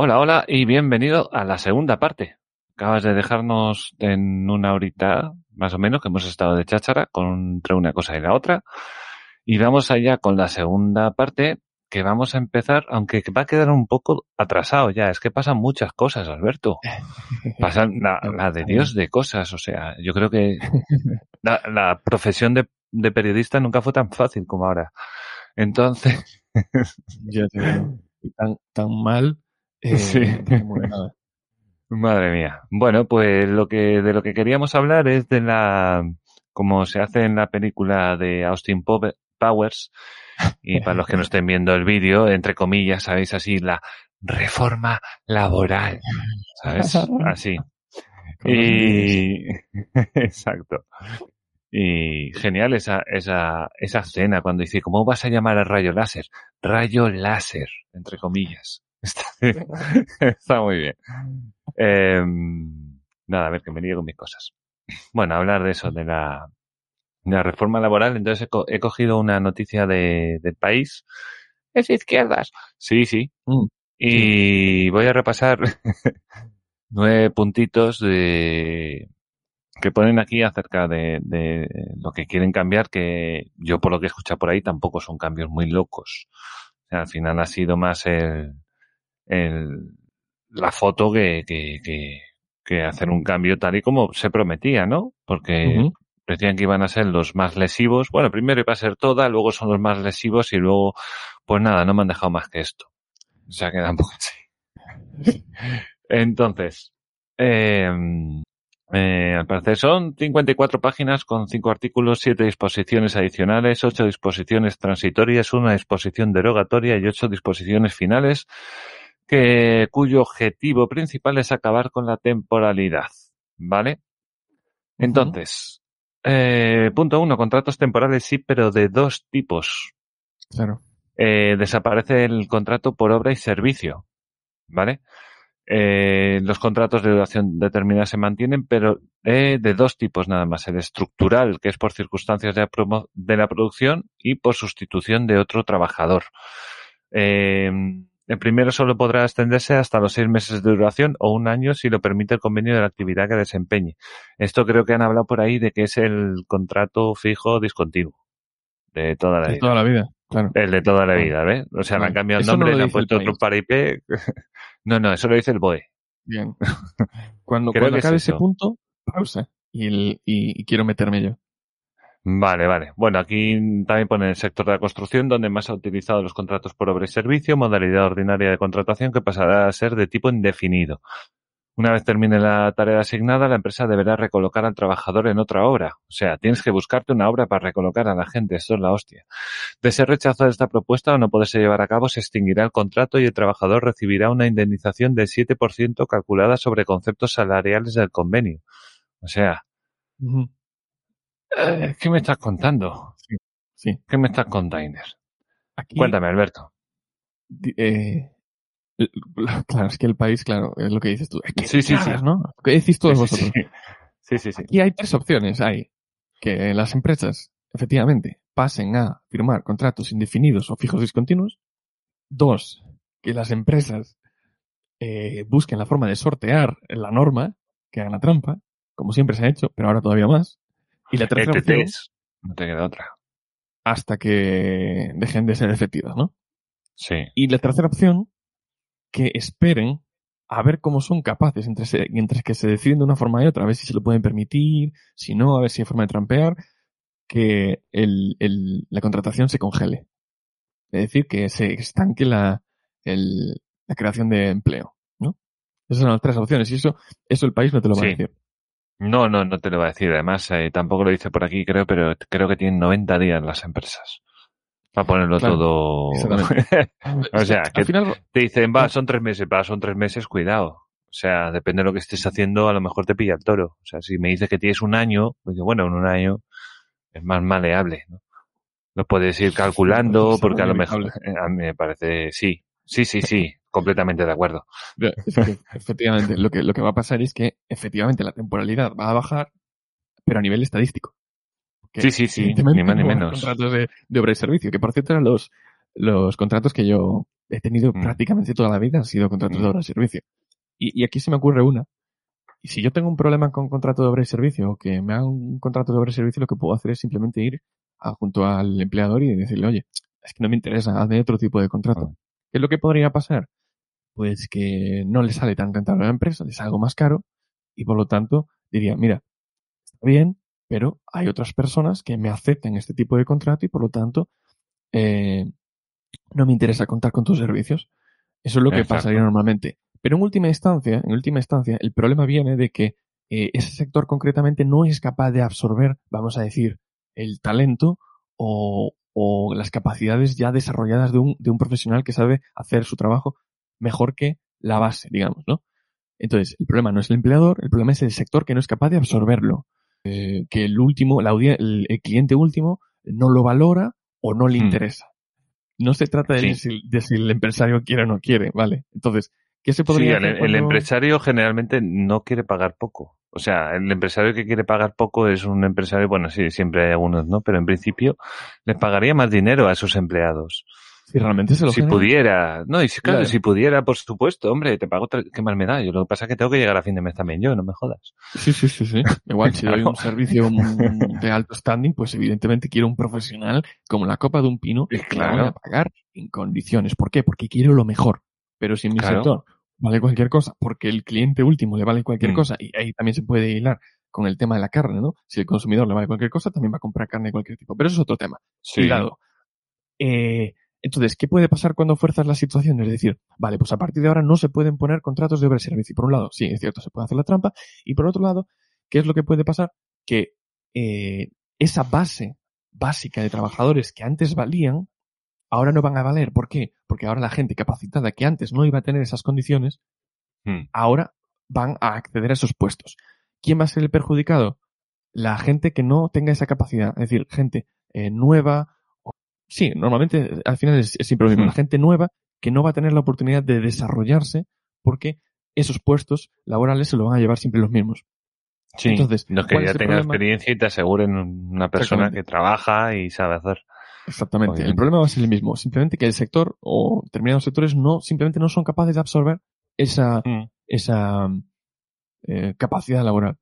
Hola, hola y bienvenido a la segunda parte. Acabas de dejarnos en una horita más o menos que hemos estado de cháchara con entre una cosa y la otra. Y vamos allá con la segunda parte que vamos a empezar, aunque va a quedar un poco atrasado ya. Es que pasan muchas cosas, Alberto. Pasan la, la de Dios de cosas. O sea, yo creo que la, la profesión de, de periodista nunca fue tan fácil como ahora. Entonces, Ya te digo. Y tan, tan mal. Eh, Sí. nada. Madre mía. Bueno, pues lo que de lo que queríamos hablar es de la como se hace en la película de Austin Powe- Powers y para los que no estén viendo el vídeo, entre comillas, sabéis así la reforma laboral, ¿sabes? Así. Y exacto. Y genial esa esa esa escena cuando dice, ¿cómo vas a llamar al rayo láser? Rayo láser, entre comillas. Está, está muy bien. Eh, nada, a ver, que me lío con mis cosas. Bueno, hablar de eso, de la, de la reforma laboral. Entonces he, co- he cogido una noticia de, del país. Es izquierdas. Sí, sí. Mm, Y voy a repasar nueve puntitos de que ponen aquí acerca de, de lo que quieren cambiar, que yo por lo que he escuchado por ahí tampoco son cambios muy locos. O sea, al final ha sido más el, el, la foto que, que, que, que hacer un cambio tal y como se prometía, ¿no? Porque decían que iban a ser los más lesivos. Bueno, primero iba a ser toda, luego son los más lesivos y luego, pues nada, no me han dejado más que esto. O sea, queda un poco así. Entonces, eh, eh, al parecer son 54 páginas con 5 artículos, 7 disposiciones adicionales, 8 disposiciones transitorias, una disposición derogatoria y 8 disposiciones finales, que, cuyo objetivo principal es acabar con la temporalidad. ¿Vale? Entonces, eh, punto uno, contratos temporales sí, pero de dos tipos. Claro. Eh, desaparece el contrato por obra y servicio. ¿Vale? Eh, los contratos de duración determinada se mantienen, pero eh, de dos tipos nada más. El estructural, que es por circunstancias de la, promo- de la producción y por sustitución de otro trabajador. Eh, el primero solo podrá extenderse hasta los seis meses de duración o un año si lo permite el convenio de la actividad que desempeñe. Esto creo que han hablado por ahí de que es el contrato fijo discontinuo de toda la De vida. toda la vida. Claro. El de toda la Claro. vida, ¿ves? O sea, le han cambiado el no nombre, lo le han puesto otro para IP. No, no, eso lo dice el BOE. Bien. Cuando, cuando es acabe ese punto, pausa. Y, el, y, y quiero meterme yo. Vale, vale. Bueno, aquí también pone el sector de la construcción, donde más ha utilizado los contratos por obra y servicio, modalidad ordinaria de contratación que pasará a ser de tipo indefinido. Una vez termine la tarea asignada, la empresa deberá recolocar al trabajador en otra obra. O sea, tienes que buscarte una obra para recolocar a la gente. Esto es la hostia. De ser rechazada esta propuesta o no poderse llevar a cabo, se extinguirá el contrato y el trabajador recibirá una indemnización del 7% calculada sobre conceptos salariales del convenio. O sea, ¿qué me estás contando? Sí. ¿Qué me estás contando? Aquí, Cuéntame, Alberto. eh, claro, es que el país, claro, es lo que dices tú. Sí, sí, sí. ¿no? Que decís todos sí, vosotros. sí, sí, sí, sí. Aquí hay tres opciones. Hay que las empresas, efectivamente, pasen a firmar contratos indefinidos o fijos discontinuos. Dos, que las empresas eh, busquen la forma de sortear la norma, que hagan la trampa, como siempre se ha hecho, pero ahora todavía más. Y la tercera opción. No te queda otra. hasta que dejen de ser efectivas, ¿no? Sí. Y la tercera opción, que esperen a ver cómo son capaces entre, se- entre que se deciden de una forma y otra, a ver si se lo pueden permitir, si no, a ver si hay forma de trampear, que el, el- la contratación se congele. Es decir, que se estanque la, el- la creación de empleo, ¿no? Esas son las tres opciones y eso, eso el país no te lo va Sí. a decir. No, no, no te lo va a decir. Además, eh, tampoco lo dice por aquí, creo, pero creo que tienen 90 días las empresas. Para ponerlo Claro, todo. o sea, Al que final, te dicen, va, son tres meses, va, son tres meses, cuidado. O sea, depende de lo que estés haciendo, a lo mejor te pilla el toro. O sea, si me dices que tienes un año, pues bueno, en un año es más maleable, ¿no? Lo puedes ir calculando, Sí, porque a lo mejor, eh, a mí me parece, sí, sí, sí, sí, completamente de acuerdo. Efectivamente, lo que, lo que va a pasar es que efectivamente la temporalidad va a bajar, pero a nivel estadístico. Que, Sí, sí, sí, ni más ni menos. Contratos de, de obra y servicio, que por cierto eran los, los contratos que yo, he tenido Mm. prácticamente toda la vida, han sido contratos Mm. de obra y servicio. Y, y aquí se me ocurre una. Y si yo tengo un problema con contrato de obra y servicio, o que me hagan un contrato de obra y servicio, lo que puedo hacer es simplemente ir a- junto al empleador y decirle, oye, es que no me interesa, hazme otro tipo de contrato. Ah. ¿Qué es lo que podría pasar? Pues que no le sale tan rentable a la empresa, le sale algo más caro, y por lo tanto diría, mira, está bien, pero hay otras personas que me aceptan este tipo de contrato y por lo tanto eh, no me interesa contar con tus servicios. Eso es lo que Exacto. pasaría normalmente. Pero en última instancia, en última instancia, el problema viene de que eh, ese sector concretamente no es capaz de absorber, vamos a decir, el talento o, o las capacidades ya desarrolladas de un, de un profesional que sabe hacer su trabajo mejor que la base, digamos, ¿no? Entonces, el problema no es el empleador, el problema es el sector que no es capaz de absorberlo. Eh, que el último, la el, el cliente último no lo valora o no le Hmm. interesa. No se trata de, Sí. si, de si el empresario quiere o no quiere, ¿vale? Entonces, ¿qué se podría el, hacer el cuando- empresario generalmente no quiere pagar poco. O sea, el empresario que quiere pagar poco es un empresario, bueno, sí, siempre hay algunos, ¿no? Pero en principio les pagaría más dinero a sus empleados. Si realmente se lo Si genera. pudiera, no, y si, claro, Claro. si pudiera, por supuesto, hombre, te pago, ¿qué más me da? Yo lo que pasa es que tengo que llegar a fin de mes también yo, no me jodas. Sí, sí, sí, sí. Igual, si doy Claro. un servicio de alto standing, pues evidentemente quiero un profesional como la copa de un pino que la voy claro. a pagar en condiciones. ¿Por qué? Porque quiero lo mejor. Pero si en mi Claro. sector vale cualquier cosa, porque el cliente último le vale cualquier Mm. cosa, y ahí también se puede hilar con el tema de la carne, ¿no? Si el consumidor le vale cualquier cosa, también va a comprar carne de cualquier tipo. Pero eso es otro tema. Sí. Hilado. Eh, entonces, ¿qué puede pasar cuando fuerzas la situación? Es decir, vale, pues a partir de ahora no se pueden poner contratos de obra y servicio. Por un lado, sí, es cierto, se puede hacer la trampa. Y por otro lado, ¿qué es lo que puede pasar? Que eh, esa base básica de trabajadores que antes valían, ahora no van a valer. ¿Por qué? Porque ahora la gente capacitada que antes no iba a tener esas condiciones, Mm. ahora van a acceder a esos puestos. ¿Quién va a ser el perjudicado? La gente que no tenga esa capacidad, es decir, gente eh, nueva. Sí, normalmente al final es, es siempre lo mismo. La gente nueva que no va a tener la oportunidad de desarrollarse porque esos puestos laborales se lo van a llevar siempre los mismos. Sí, Entonces, los que ¿cuál ya problema? experiencia y te aseguren una persona que trabaja y sabe hacer. Exactamente. El problema va a ser el mismo. Simplemente que el sector o determinados sectores no, simplemente no son capaces de absorber esa, Mm. esa eh, capacidad laboral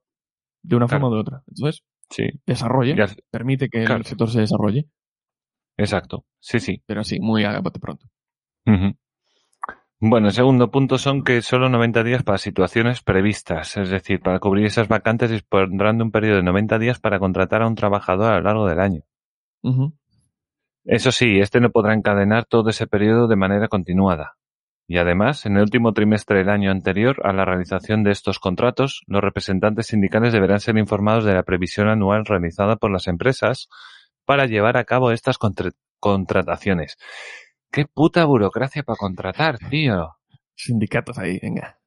de una Claro. forma o de otra. Entonces, Sí, desarrolla, permite que Claro. el sector se desarrolle, exacto. Sí, sí. pero así, muy a bote pronto. Ujú. Bueno, el segundo punto son que solo 90 días para situaciones previstas, es decir, para cubrir esas vacantes dispondrán de un periodo de 90 días para contratar a un trabajador a lo largo del año. Eso sí, este no podrá encadenar todo ese periodo de manera continuada. Y además, en el último trimestre del año anterior a la realización de estos contratos, los representantes sindicales deberán ser informados de la previsión anual realizada por las empresas para llevar a cabo estas contra- contrataciones. ¡Qué puta burocracia para contratar, tío! Sindicatos ahí, venga.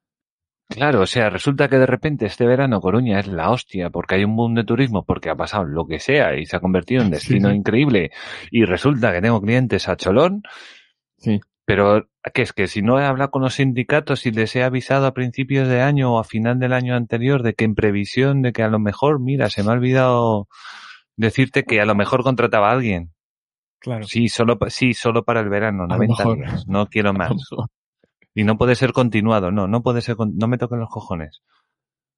Claro, o sea, resulta que de repente este verano Coruña es la hostia porque hay un boom de turismo, porque ha pasado lo que sea y se ha convertido en Sí, destino sí. increíble y resulta que tengo clientes a cholón, Sí. pero ¿qué es que si no he hablado con los sindicatos y les he avisado a principios de año o a final del año anterior de que en previsión de que a lo mejor, mira, se me ha olvidado decirte que a lo mejor contrataba a alguien. Claro. Sí, solo, sí, solo para el verano, A lo 90 mejor. días, no quiero más. Y no puede ser continuado, no, no puede ser, no me toquen los cojones.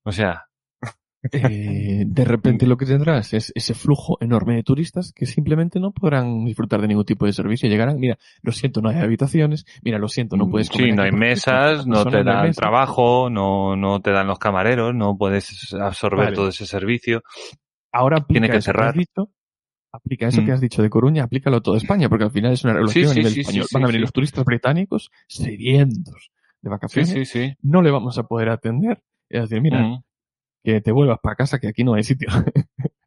O sea, Eh, de repente lo que tendrás es ese flujo enorme de turistas que simplemente no podrán disfrutar de ningún tipo de servicio. Llegarán, mira, lo siento, no hay habitaciones, mira, lo siento, no puedes comer Mm, Sí, no hay mesas, no te dan mesa. trabajo, no, no te dan los camareros, no puedes absorber Vale. todo ese servicio. Ahora aplica Tiene que eso cerrar. que has dicho, aplica eso Mm. que has dicho de Coruña, aplícalo a toda España, porque al final es una regulación Sí, a nivel sí, español. Van a venir los turistas británicos sedientos de vacaciones, sí, sí. no le vamos a poder atender. Es decir, mira, Mm. que te vuelvas para casa que aquí no hay sitio.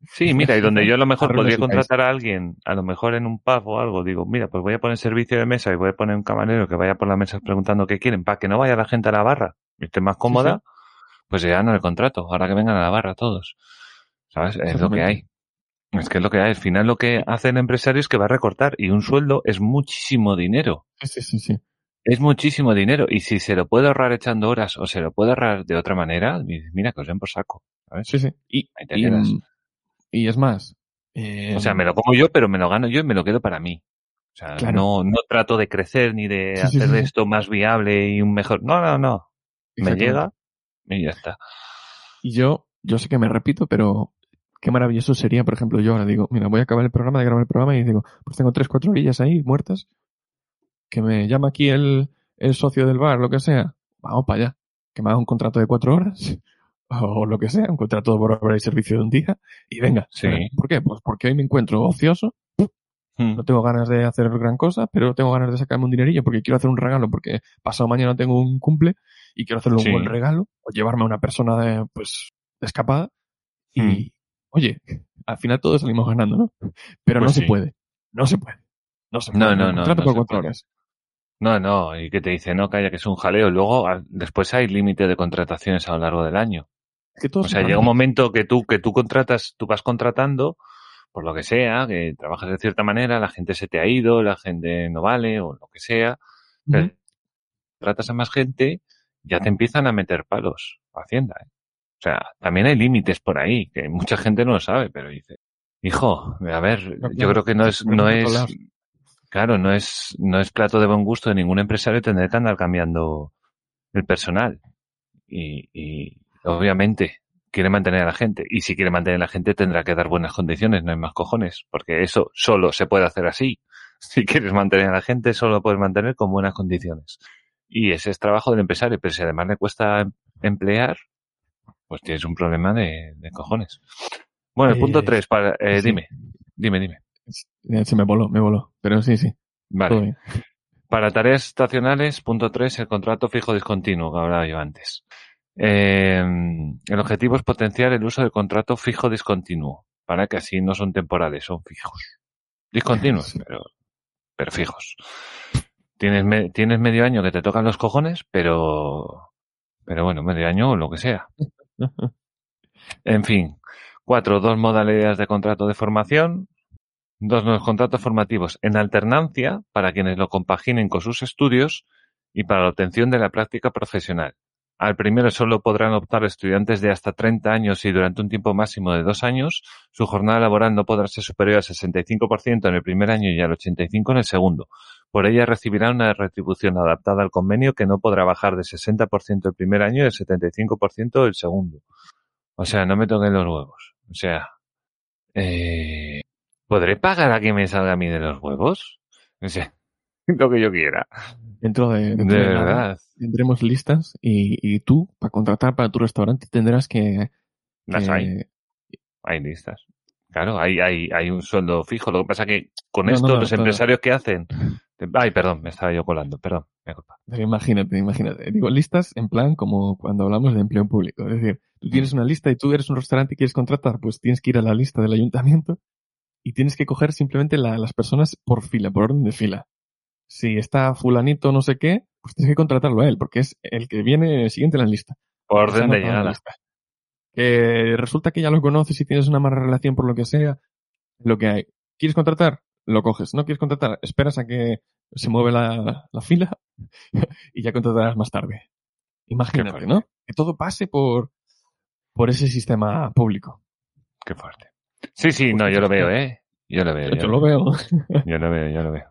Sí, mira, y donde yo a lo mejor podría contratar a alguien, a lo mejor en un pub o algo, digo, mira, pues voy a poner servicio de mesa y voy a poner un camarero que vaya por las mesas preguntando qué quieren, para que no vaya la gente a la barra y esté más cómoda, pues ya no el contrato, ahora que vengan a la barra todos. ¿Sabes? Es lo que hay. Es que es lo que hay. Al final lo que hace el empresario es que va a recortar y un sueldo es muchísimo dinero. Sí, sí, sí. Es muchísimo dinero. Y si se lo puede ahorrar echando horas o se lo puede ahorrar de otra manera, mira que os den por saco. ¿sabes? Sí, sí. Y, Ahí te y, quedas. y es más. eh, O sea, me lo como yo, pero me lo gano yo y me lo quedo para mí. O sea, Claro. no, no trato de crecer ni de Sí, hacer sí, sí. esto más viable y un mejor. No, no, no. Me llega y ya está. Y yo, yo sé que me repito, pero qué maravilloso sería, por ejemplo, yo ahora digo, mira, voy a acabar el programa, de grabar el programa y digo, pues tengo tres, cuatro orillas ahí muertas, que me llama aquí el, el socio del bar, lo que sea, vamos para allá, que me haga un contrato de cuatro horas, o lo que sea, un contrato por hora y servicio de un día, y venga. Sí. ¿Por qué? Pues porque hoy me encuentro ocioso, Mm. no tengo ganas de hacer gran cosa, pero tengo ganas de sacarme un dinerillo porque quiero hacer un regalo, porque pasado mañana tengo un cumple y quiero hacerle un Sí. buen regalo, o llevarme a una persona de, pues, escapada. Y, Mm. Oye, al final todos salimos ganando, ¿no? Pero Pues no sí. se puede. No se puede. No se No, puede. no, no, contrato no por cuatro puede. horas. No, no, y que te dice, no, calla, que es un jaleo. Luego, a- después hay límite de contrataciones a lo largo del año. Que todo O se sea, llega un momento que tú, que tú contratas, tú vas contratando, por lo que sea, que trabajas de cierta manera, la gente se te ha ido, la gente no vale, o lo que sea, Ujú. tratas a más gente, ya te empiezan a meter palos, Hacienda, ¿eh? Sea, también hay límites por ahí, que mucha gente no lo sabe, pero dice, hijo, a ver, No, yo creo que no es, no es, claro, no es, no es plato de buen gusto de ningún empresario tener que andar cambiando el personal. Y, y obviamente quiere mantener a la gente. Y si quiere mantener a la gente tendrá que dar buenas condiciones, no hay más cojones. Porque eso solo se puede hacer así. Si quieres mantener a la gente, solo lo puedes mantener con buenas condiciones. Y ese es trabajo del empresario. Pero si además le cuesta em- emplear, pues tienes un problema de, de cojones. Bueno, el Eh, punto tres, para, eh, sí. dime, dime, dime. Eh, Se me voló, me voló. Pero sí, sí. Vale. Para tareas estacionales, punto 3, el contrato fijo discontinuo que hablaba yo antes. Eh, el objetivo es potenciar el uso del contrato fijo discontinuo, para que así no son temporales, son fijos. Discontinuos, Sí. pero, pero fijos. Tienes, me- tienes medio año que te tocan los cojones, pero, pero bueno, medio año o lo que sea. En fin. Cuatro, dos modalidades de contrato de formación. Dos nuevos contratos formativos en alternancia para quienes lo compaginen con sus estudios y para la obtención de la práctica profesional. Al primero solo podrán optar estudiantes de hasta 30 años y durante un tiempo máximo de dos años. Su jornada laboral no podrá ser superior al 65% en el primer año y al 85% en el segundo. Por ella recibirán una retribución adaptada al convenio que no podrá bajar del 60% el primer año y del 75% el segundo. O sea, no me toquen los huevos. O sea, eh, ¿podré pagar a que me salga a mí de los huevos? O sea, lo que yo quiera. Dentro de, De dentro de nada, verdad. tendremos listas y, y tú, para contratar para tu restaurante, tendrás que... Las que- hay. Hay listas. Claro, hay, hay, hay un sueldo fijo. Lo que pasa que con No, esto no, los empresarios que hacen... Ay, perdón, me estaba yo colando. Perdón, me culpa. Pero imagínate, imagínate. Digo, listas en plan como cuando hablamos de empleo público. Es decir, tú tienes una lista y tú eres un restaurante y quieres contratar, pues tienes que ir a la lista del ayuntamiento y tienes que coger simplemente la- las personas por fila, por orden de fila. Si está fulanito no sé qué, pues tienes que contratarlo a él, porque es el que viene siguiente en la lista. Por orden de llegada. lista. Que resulta que ya lo conoces y tienes una mala relación por lo que sea, lo que hay. ¿Quieres contratar? Lo coges. ¿No quieres contratar? Esperas a que se mueve la, la fila y ya contratarás más tarde. Imagínate. ¿no? Que todo pase por, por ese sistema público. Qué fuerte. Sí, sí, no, yo lo veo, ¿eh? Yo lo veo. Yo, yo lo veo. Yo lo veo, yo lo veo.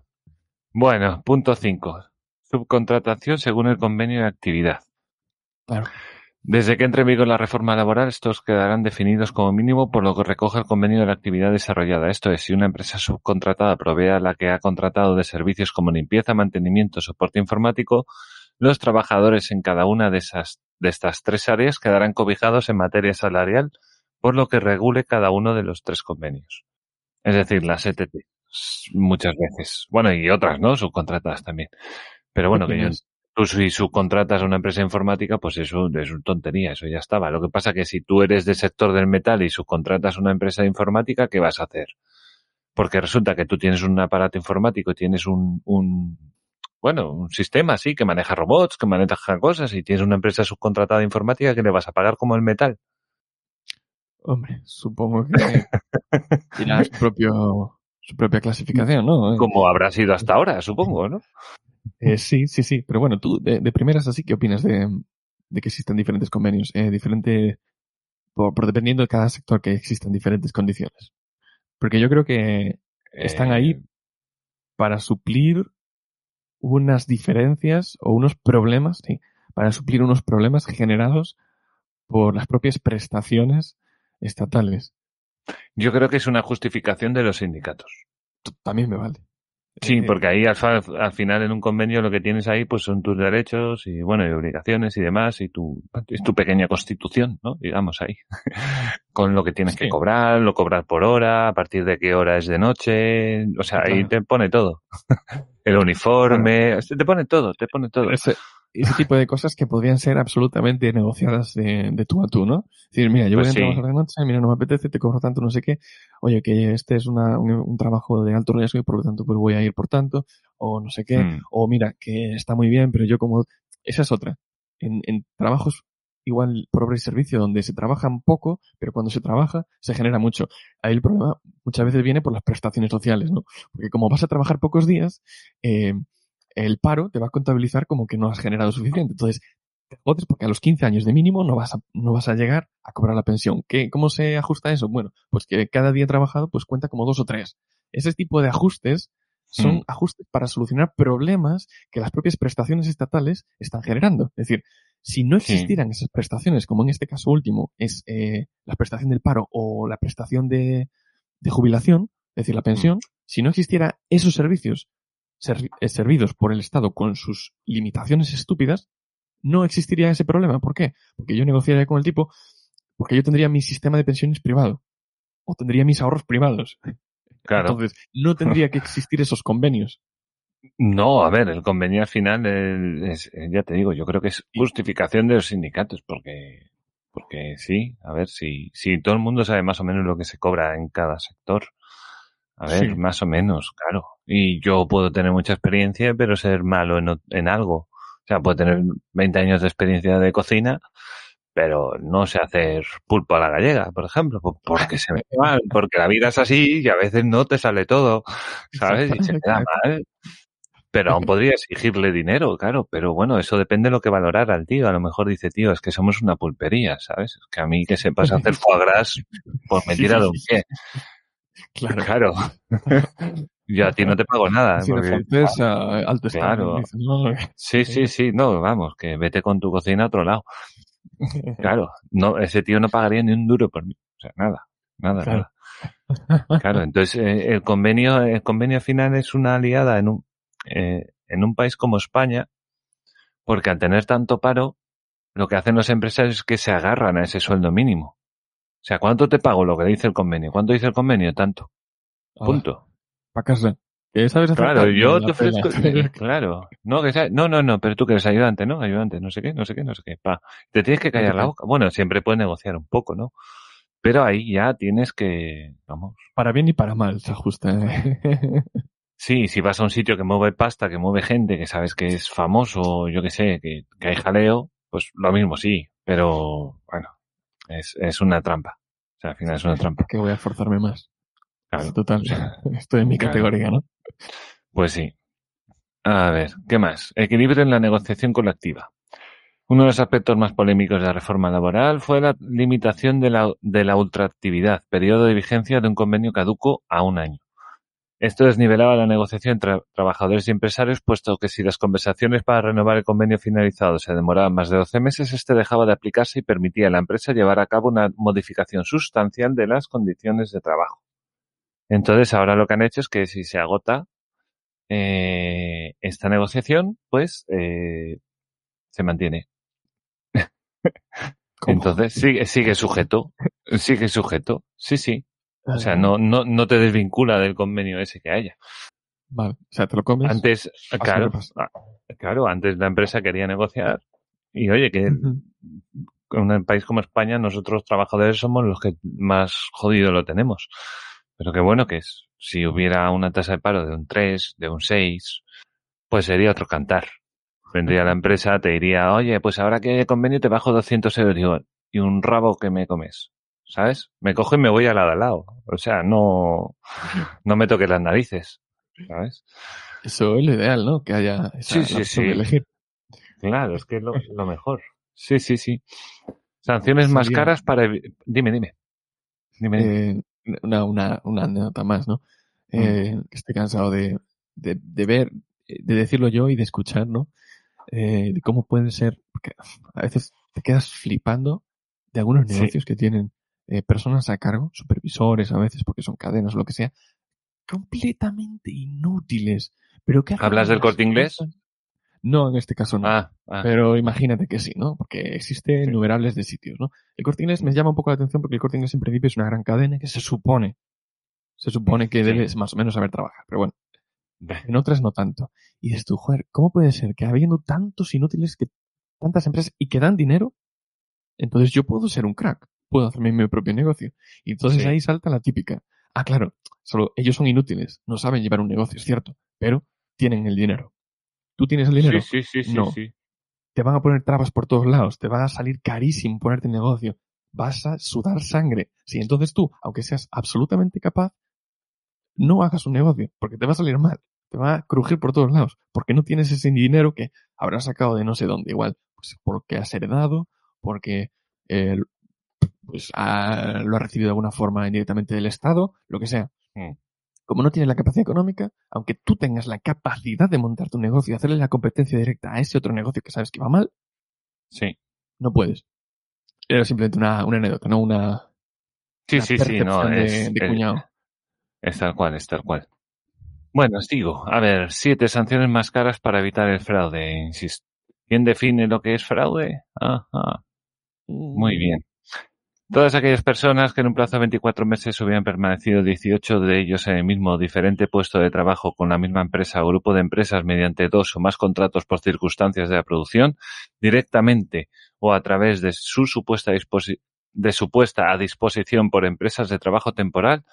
Bueno, punto 5. Subcontratación según el convenio de actividad. Claro. Desde que entre en vigor la reforma laboral, estos quedarán definidos como mínimo por lo que recoge el convenio de la actividad desarrollada. Esto es, si una empresa subcontratada provee a la que ha contratado de servicios como limpieza, mantenimiento, soporte informático, los trabajadores en cada una de esas de estas tres áreas quedarán cobijados en materia salarial por lo que regule cada uno de los tres convenios. Es decir, las ETT muchas veces. Bueno, y otras, ¿no? Subcontratadas también. Pero bueno, que yo? Tú si subcontratas a una empresa informática, pues eso es una tontería, eso ya estaba. Lo que pasa que si tú eres del sector del metal y subcontratas a una empresa de informática, ¿qué vas a hacer? Porque resulta que tú tienes un aparato informático, tienes un, un bueno, un sistema así que maneja robots, que maneja cosas, y tienes una empresa subcontratada de informática que le vas a pagar como el metal. Hombre, supongo que propio, su propia clasificación, ¿no? Como habrá sido hasta ahora, supongo, ¿no? Eh, sí, sí, sí. Pero bueno, tú, de, de primeras así, ¿qué opinas de, de que existen diferentes convenios? Eh, diferente, por, por dependiendo de cada sector que existen diferentes condiciones. Porque yo creo que están Eh, ahí para suplir unas diferencias o unos problemas, sí, para suplir unos problemas generados por las propias prestaciones estatales. Yo creo que es una justificación de los sindicatos. También me vale. Sí, Eh, porque ahí al, al final en un convenio lo que tienes ahí pues son tus derechos y bueno y obligaciones y demás y tu es tu pequeña constitución, ¿no? Digamos ahí. Con lo que tienes que cobrar, lo cobrar por hora, a partir de qué hora es de noche, o sea, ahí Claro. te pone todo. El uniforme, te pone todo, te pone todo. ese, ese tipo de cosas que podrían ser absolutamente negociadas de, de tú a tú, ¿no? Es decir, mira, yo Pues voy a sí. trabajar de noche, mira, no me apetece, te cobro tanto, no sé qué. Oye, que este es una, un, un trabajo de alto riesgo y por lo tanto pues voy a ir por tanto, o no sé qué. Mm. O mira, que está muy bien, pero yo como... Esa es otra. En, en trabajos igual por obra y servicio donde se trabaja poco, pero cuando se trabaja se genera mucho. Ahí el problema muchas veces viene por las prestaciones sociales, ¿no? Porque como vas a trabajar pocos días, eh, el paro te va a contabilizar como que no has generado suficiente. Entonces, te jodes porque a los 15 años de mínimo no vas a, no vas a llegar a cobrar la pensión. ¿Qué, ¿Cómo se ajusta eso? Bueno, pues que cada día trabajado pues cuenta como dos o tres. Ese tipo de ajustes son Mm. ajustes para solucionar problemas que las propias prestaciones estatales están generando. Es decir, si no Sí. existieran esas prestaciones, como en este caso último es eh, la prestación del paro o la prestación de, de jubilación, es decir, la pensión, si no existiera esos servicios eh, servidos por el Estado con sus limitaciones estúpidas, no existiría ese problema. ¿Por qué? Porque yo negociaría con el tipo, porque yo tendría mi sistema de pensiones privado, o tendría mis ahorros privados. Claro. Entonces, no tendría que existir esos convenios. No, a ver, el convenio al final es, ya te digo, yo creo que es justificación de los sindicatos, porque, porque sí, a ver, si, si todo el mundo sabe más o menos lo que se cobra en cada sector. A ver, Sí. más o menos, claro. Y yo puedo tener mucha experiencia, pero ser malo en, en algo. O sea, puedo tener 20 años de experiencia de cocina, pero no sé hacer pulpo a la gallega, por ejemplo, po- porque se me da mal, porque la vida es así y a veces no te sale todo, ¿sabes? Y se me da mal. Pero aún podría exigirle dinero, claro, pero bueno, eso depende de lo que valorara el tío. A lo mejor dice, tío, es que somos una pulpería, ¿sabes? Es que a mí que sepas hacer foie gras, pues me tira de un pie. Claro. Claro. Yo a ti no te pago nada. De porque- alto Claro. standing, dice, ¿no? Sí, sí, sí, no, vamos, que vete con tu cocina a otro lado. Claro, no, ese tío no pagaría ni un duro por mí. O sea, nada, nada, Claro. nada. Claro, entonces eh, el convenio, el convenio final es una aliada en un, eh, en un país como España, porque al tener tanto paro, lo que hacen los empresarios es que se agarran a ese sueldo mínimo. O sea, ¿cuánto te pago lo que dice el convenio? ¿Cuánto dice el convenio? Tanto. Punto. Para casa. ¿Qué sabes hacer? Claro, yo te ofrezco. Claro. No, que sea- no, no, no, pero tú que eres ayudante, ¿no? Ayudante, no sé qué, no sé qué, no sé qué. Pa. Te tienes que callar la boca. Bueno, siempre puedes negociar un poco, ¿no? Pero ahí ya tienes que, vamos. Para bien y para mal se ajusta. ¿eh? Sí, si vas a un sitio que mueve pasta, que mueve gente, que sabes que es famoso, yo que sé, que, que hay jaleo, pues lo mismo sí. Pero, bueno, es, es una trampa. O sea, al final es una trampa. que voy a esforzarme más. Claro. Total. Estoy en mi Claro. categoría, ¿no? Pues sí. A ver, ¿qué más? Equilibrio en la negociación colectiva. Uno de los aspectos más polémicos de la reforma laboral fue la limitación de la, de la ultraactividad, periodo de vigencia de un convenio caduco a un año. Esto desnivelaba la negociación entre trabajadores y empresarios, puesto que si las conversaciones para renovar el convenio finalizado se demoraban más de 12 meses, este dejaba de aplicarse y permitía a la empresa llevar a cabo una modificación sustancial de las condiciones de trabajo. Entonces, ahora lo que han hecho es que si se agota eh, esta negociación, pues eh, se mantiene. Entonces, sigue, sigue sujeto. Sigue sujeto. Sí, sí. O sea, no, no, no te desvincula del convenio ese que haya. Vale. O sea, te lo comes. Antes, claro, ah, claro, antes la empresa quería negociar. Y oye, que en un país como España, nosotros trabajadores somos los que más jodido lo tenemos. Pero qué bueno que es. Si hubiera una tasa de paro de un 3, de un 6, pues sería otro cantar. Vendría la empresa, te diría, oye, pues ahora que hay convenio te bajo 200 euros. Y un rabo que me comes. ¿Sabes? Me cojo y me voy al lado al lado. O sea, no, no me toques las narices. ¿Sabes? Eso es lo ideal, ¿no? Que haya esa Sí, sí, sí. elegir. Claro, es que es lo, lo mejor. Sí, sí, sí. Sanciones más caras para... dime. Dime, dime. Eh, una, una, una anécdota más, ¿no? Mm. Eh, que estoy cansado de, de, de ver, de decirlo yo y de escuchar, ¿no? Eh, de cómo pueden ser, porque a veces te quedas flipando de algunos Sí. negocios que tienen eh, personas a cargo, supervisores a veces, porque son cadenas o lo que sea, completamente inútiles. Pero que ¿Hablas del Corte Inglés? cosas- No, en este caso no. Ah, ah, Pero imagínate que sí, ¿no? Porque existen Sí. innumerables de sitios, ¿no? El Corte Inglés me llama un poco la atención porque el Corte Inglés en principio es una gran cadena que se supone, se supone que Sí. debes más o menos saber trabajar. Pero bueno, en otras no tanto. Y dices tú, joder, ¿cómo puede ser que habiendo tantos inútiles que tantas empresas y que dan dinero, entonces yo puedo ser un crack, puedo hacerme mi propio negocio? Y entonces Sí. ahí salta la típica. Ah, claro, solo ellos son inútiles, no saben llevar un negocio, es cierto, pero tienen el dinero. ¿Tú tienes el dinero? Sí, sí, sí, sí, No. sí. Te van a poner trabas por todos lados, te va a salir carísimo ponerte en negocio, vas a sudar sangre. Si entonces tú, aunque seas absolutamente capaz, no hagas un negocio, porque te va a salir mal, te va a crujir por todos lados, porque no tienes ese dinero que habrás sacado de no sé dónde, igual, pues porque has heredado, porque eh, pues ha- lo has recibido de alguna forma indirectamente del Estado, lo que sea. Mm. Como no tienes la capacidad económica, aunque tú tengas la capacidad de montar tu negocio y hacerle la competencia directa a ese otro negocio que sabes que va mal, Sí, no puedes. Era simplemente una, una anécdota, no una, sí, una sí, sí, no, de, es, de es- cuñado. es tal cual, es tal cual. Bueno, os digo, a ver, siete sanciones más caras para evitar el fraude, insisto. ¿Quién define lo que es fraude? Ajá. Muy bien. Todas aquellas personas que en un plazo de 24 meses hubieran permanecido 18 de ellos en el mismo o diferente puesto de trabajo con la misma empresa o grupo de empresas mediante dos o más contratos por circunstancias de la producción, directamente o a través de su supuesta, disposi- de su puesta a disposición por empresas de trabajo temporal,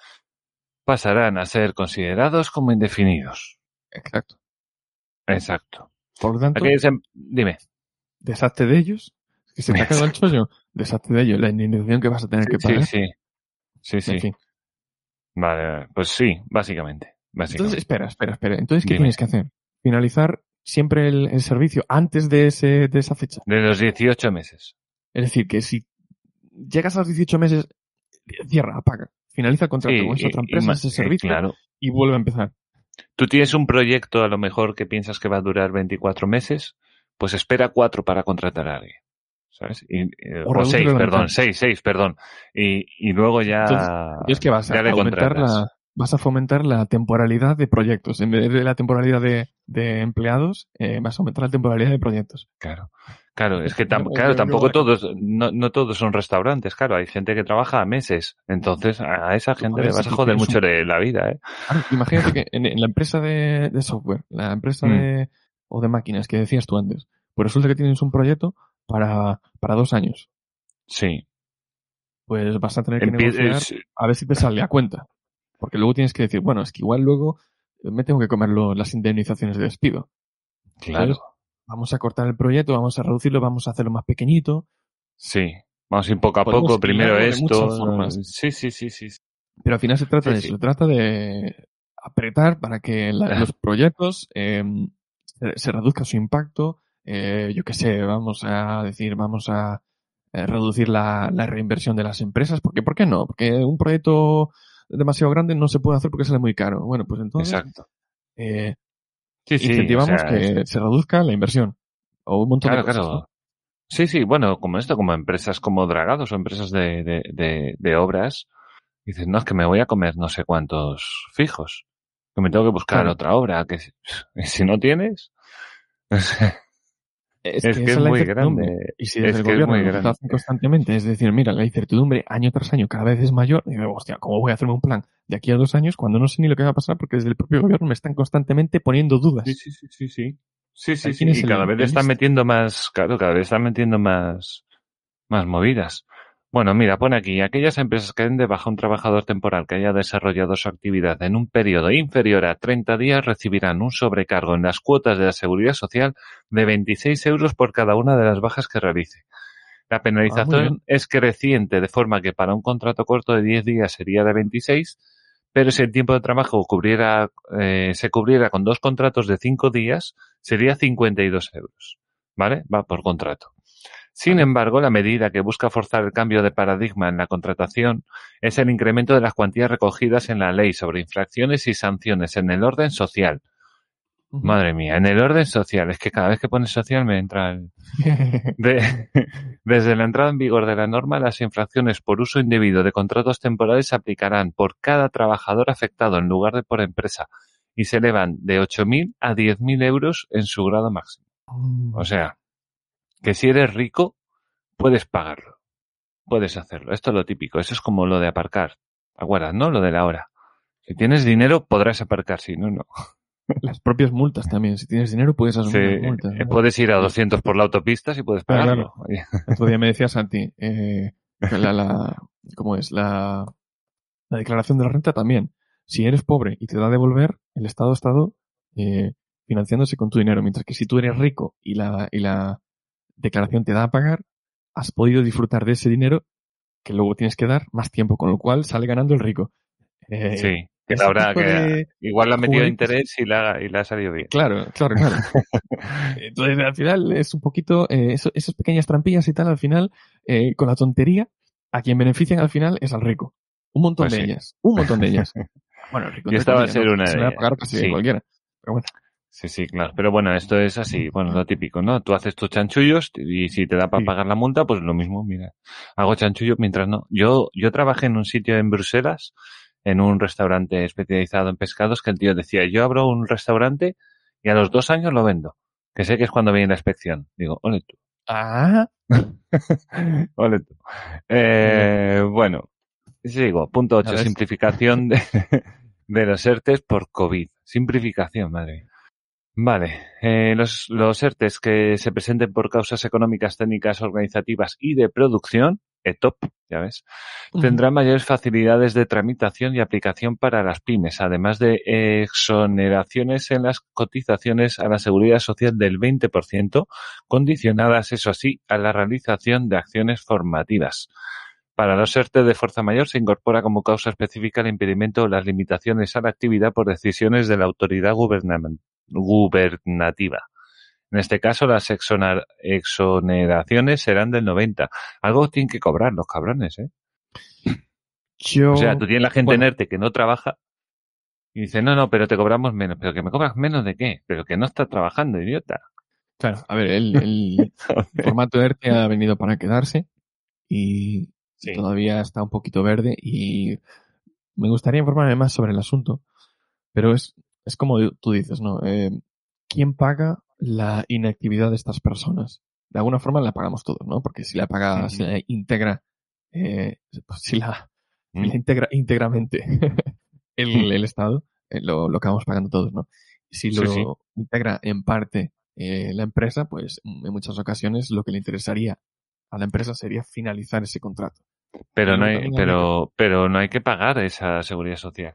pasarán a ser considerados como indefinidos. Exacto. Exacto. Por lo tanto, em- Dime. deshazte de ellos, que se te ha quedado el chollo, deshazte de ellos, la indemnización que vas a tener que Sí, pagar. sí. Sí, sí. En fin. Vale, pues sí, básicamente. básicamente. Entonces, espera, espera, espera. Entonces, ¿qué Dime. tienes que hacer? Finalizar siempre el, el servicio antes de, ese, de esa fecha. De los 18 meses. Es decir, que si llegas a los 18 meses, cierra, apaga. Finaliza el contrato Sí, con esa otra y empresa, ese eh, servicio, claro. y vuelve a empezar. Tú tienes un proyecto a lo mejor que piensas que va a durar 24 meses, pues espera cuatro para contratar a alguien. ¿Sabes? Y, O o, redúcelo seis, a la perdón, mitad. seis, seis, perdón. Y, y luego ya, Y es que vas a aumentar la, vas a fomentar la temporalidad de proyectos. En vez de la temporalidad de, de empleados, eh, vas a aumentar la temporalidad de proyectos. Claro. Claro, es que tam- claro, tampoco todos, no, no todos son restaurantes, claro, hay gente que trabaja a meses, entonces a esa gente le vas a joder mucho de la vida, ¿eh? Claro, imagínate que en, en la empresa de, de software, la empresa Mm. de, o de máquinas que decías tú antes, pues resulta que tienes un proyecto para, para dos años. Sí. Pues vas a tener que Empie- negociar es- a ver si te sale a cuenta. Porque luego tienes que decir, bueno, es que igual luego me tengo que comer lo- las indemnizaciones de despido. claro. Vamos a cortar el proyecto, vamos a reducirlo, vamos a hacerlo más pequeñito. Sí. Vamos a ir poco a Podemos poco, primero esto. Sí, sí, sí, sí. Pero al final se trata Sí, de sí. eso, se trata de apretar para que la- los proyectos eh, se, se reduzca su impacto. Eh, yo qué sé, vamos a decir, vamos a eh, reducir la, la reinversión de las empresas. porque ¿Por qué no? Porque un proyecto demasiado grande no se puede hacer porque sale muy caro. Bueno, pues entonces Exacto. eh, Sí, sí. incentivamos o sea, que es- se reduzca la inversión. O un montón Claro, de cosas. claro. ¿no? Sí, sí, bueno, como esto, como empresas como Dragados o empresas de, de, de, de obras, dices, no, es que me voy a comer no sé cuántos fijos, que me tengo que buscar Claro. otra obra, que si, si no tienes, Es, Es que es muy grande. Y si Es desde el es gobierno muy nos grande. lo hacen constantemente, es decir, mira, la incertidumbre año tras año cada vez es mayor, y digo, hostia, ¿cómo voy a hacerme un plan de aquí a dos años cuando no sé ni lo que va a pasar? Porque desde el propio gobierno me están constantemente poniendo dudas. Sí, sí, sí, sí, sí. Sí, sí, sí. Y el- cada vez el están metiendo más, claro, cada vez están metiendo más, más movidas. Bueno, mira, pone aquí, aquellas empresas que den de baja un trabajador temporal que haya desarrollado su actividad en un periodo inferior a 30 días recibirán un sobrecargo en las cuotas de la seguridad social de 26 euros por cada una de las bajas que realice. La Ah, penalización es creciente, de forma que para un contrato corto de 10 días sería de 26, pero si el tiempo de trabajo cubriera, eh, se cubriera con dos contratos de 5 días, sería 52 euros. ¿Vale? Va por contrato. Sin embargo, la medida que busca forzar el cambio de paradigma en la contratación es el incremento de las cuantías recogidas en la ley sobre infracciones y sanciones en el orden social, Madre mía, en el orden social, es que cada vez que pones social me entra el... De- desde la entrada en vigor de la norma, las infracciones por uso indebido de contratos temporales se aplicarán por cada trabajador afectado en lugar de por empresa y se elevan de 8.000 a 10.000 euros en su grado máximo. O sea, que si eres rico, puedes pagarlo. Puedes hacerlo. Esto es lo típico. Eso es como lo de aparcar. ¿Te acuerdas, no? Lo de la hora. Si tienes dinero, podrás aparcar. Si no, no. Las propias multas también. Si tienes dinero, puedes asumir Sí, multas. eh, ¿no? puedes ir a 200 por la autopista si puedes Claro, pagarlo. Otro día me decía Santi, eh, que la, la, ¿cómo es? La, la declaración de la renta también. Si eres pobre y te da a devolver, el Estado ha estado eh, financiándose con tu dinero. Mientras que si tú eres rico y la, y la declaración te da a pagar, has podido disfrutar de ese dinero que luego tienes que dar más tiempo, con lo cual sale ganando el rico. Eh, sí, que la verdad que de- igual le ha metido juguetes- interés y le ha, y le ha salido bien. Claro, claro, claro. Entonces, al final es un poquito, eh, eso- esas pequeñas trampillas y tal, al final, eh, con la tontería, a quien benefician al final es al rico. Un montón Pues de sí. ellas. Un montón de ellas. Bueno, el rico Y esta va a ser ¿no? una Se de va a pagar casi Sí. cualquiera. Pero bueno, Sí, sí, claro. Pero bueno, esto es así. Bueno, lo típico, ¿no? Tú haces tus chanchullos y si te da para Sí. pagar la multa, pues lo mismo, mira. Hago chanchullo mientras no. Yo, yo trabajé en un sitio en Bruselas, en un restaurante especializado en pescados, que el tío decía, yo abro un restaurante y a los dos años lo vendo. Que sé que es cuando viene la inspección. Digo, ole tú. ah, Ole tú. Eh, bueno, sigo. Punto 8. A ver. Simplificación de, de los ERTES por COVID. Simplificación, madre mía. Vale. eh, los, los ERTES que se presenten por causas económicas, técnicas, organizativas y de producción, ETOP, ya ves, tendrán mayores facilidades de tramitación y aplicación para las pymes, además de exoneraciones en las cotizaciones a la seguridad social del 20%, condicionadas, eso sí, a la realización de acciones formativas. Para los ERTE de fuerza mayor se incorpora como causa específica el impedimento o las limitaciones a la actividad por decisiones de la autoridad gubernamen- gubernativa. En este caso, las exoneraciones serán del 90. Algo tienen que cobrar los cabrones, ¿eh? yo, O sea, tú tienes la gente bueno. en ERTE que no trabaja y dice, no, no, pero te cobramos menos. ¿Pero que me cobras menos de qué? Pero que no está trabajando, idiota. claro, a ver, el, el formato ERTE ha venido para quedarse y Sí. todavía está un poquito verde y me gustaría informarme más sobre el asunto, pero es, es como tú dices, ¿no? Eh, ¿Quién paga la inactividad de estas personas? De alguna forma la pagamos todos, ¿no? Porque si la paga, si la integra, eh, pues si la, Mm. la integra íntegramente el, el Estado, eh, lo, lo acabamos pagando todos, ¿no? Si lo sí. integra en parte eh, la empresa, pues en muchas ocasiones lo que le interesaría a la empresa sería finalizar ese contrato. Pero no hay, pero, pero no hay que pagar esa seguridad social.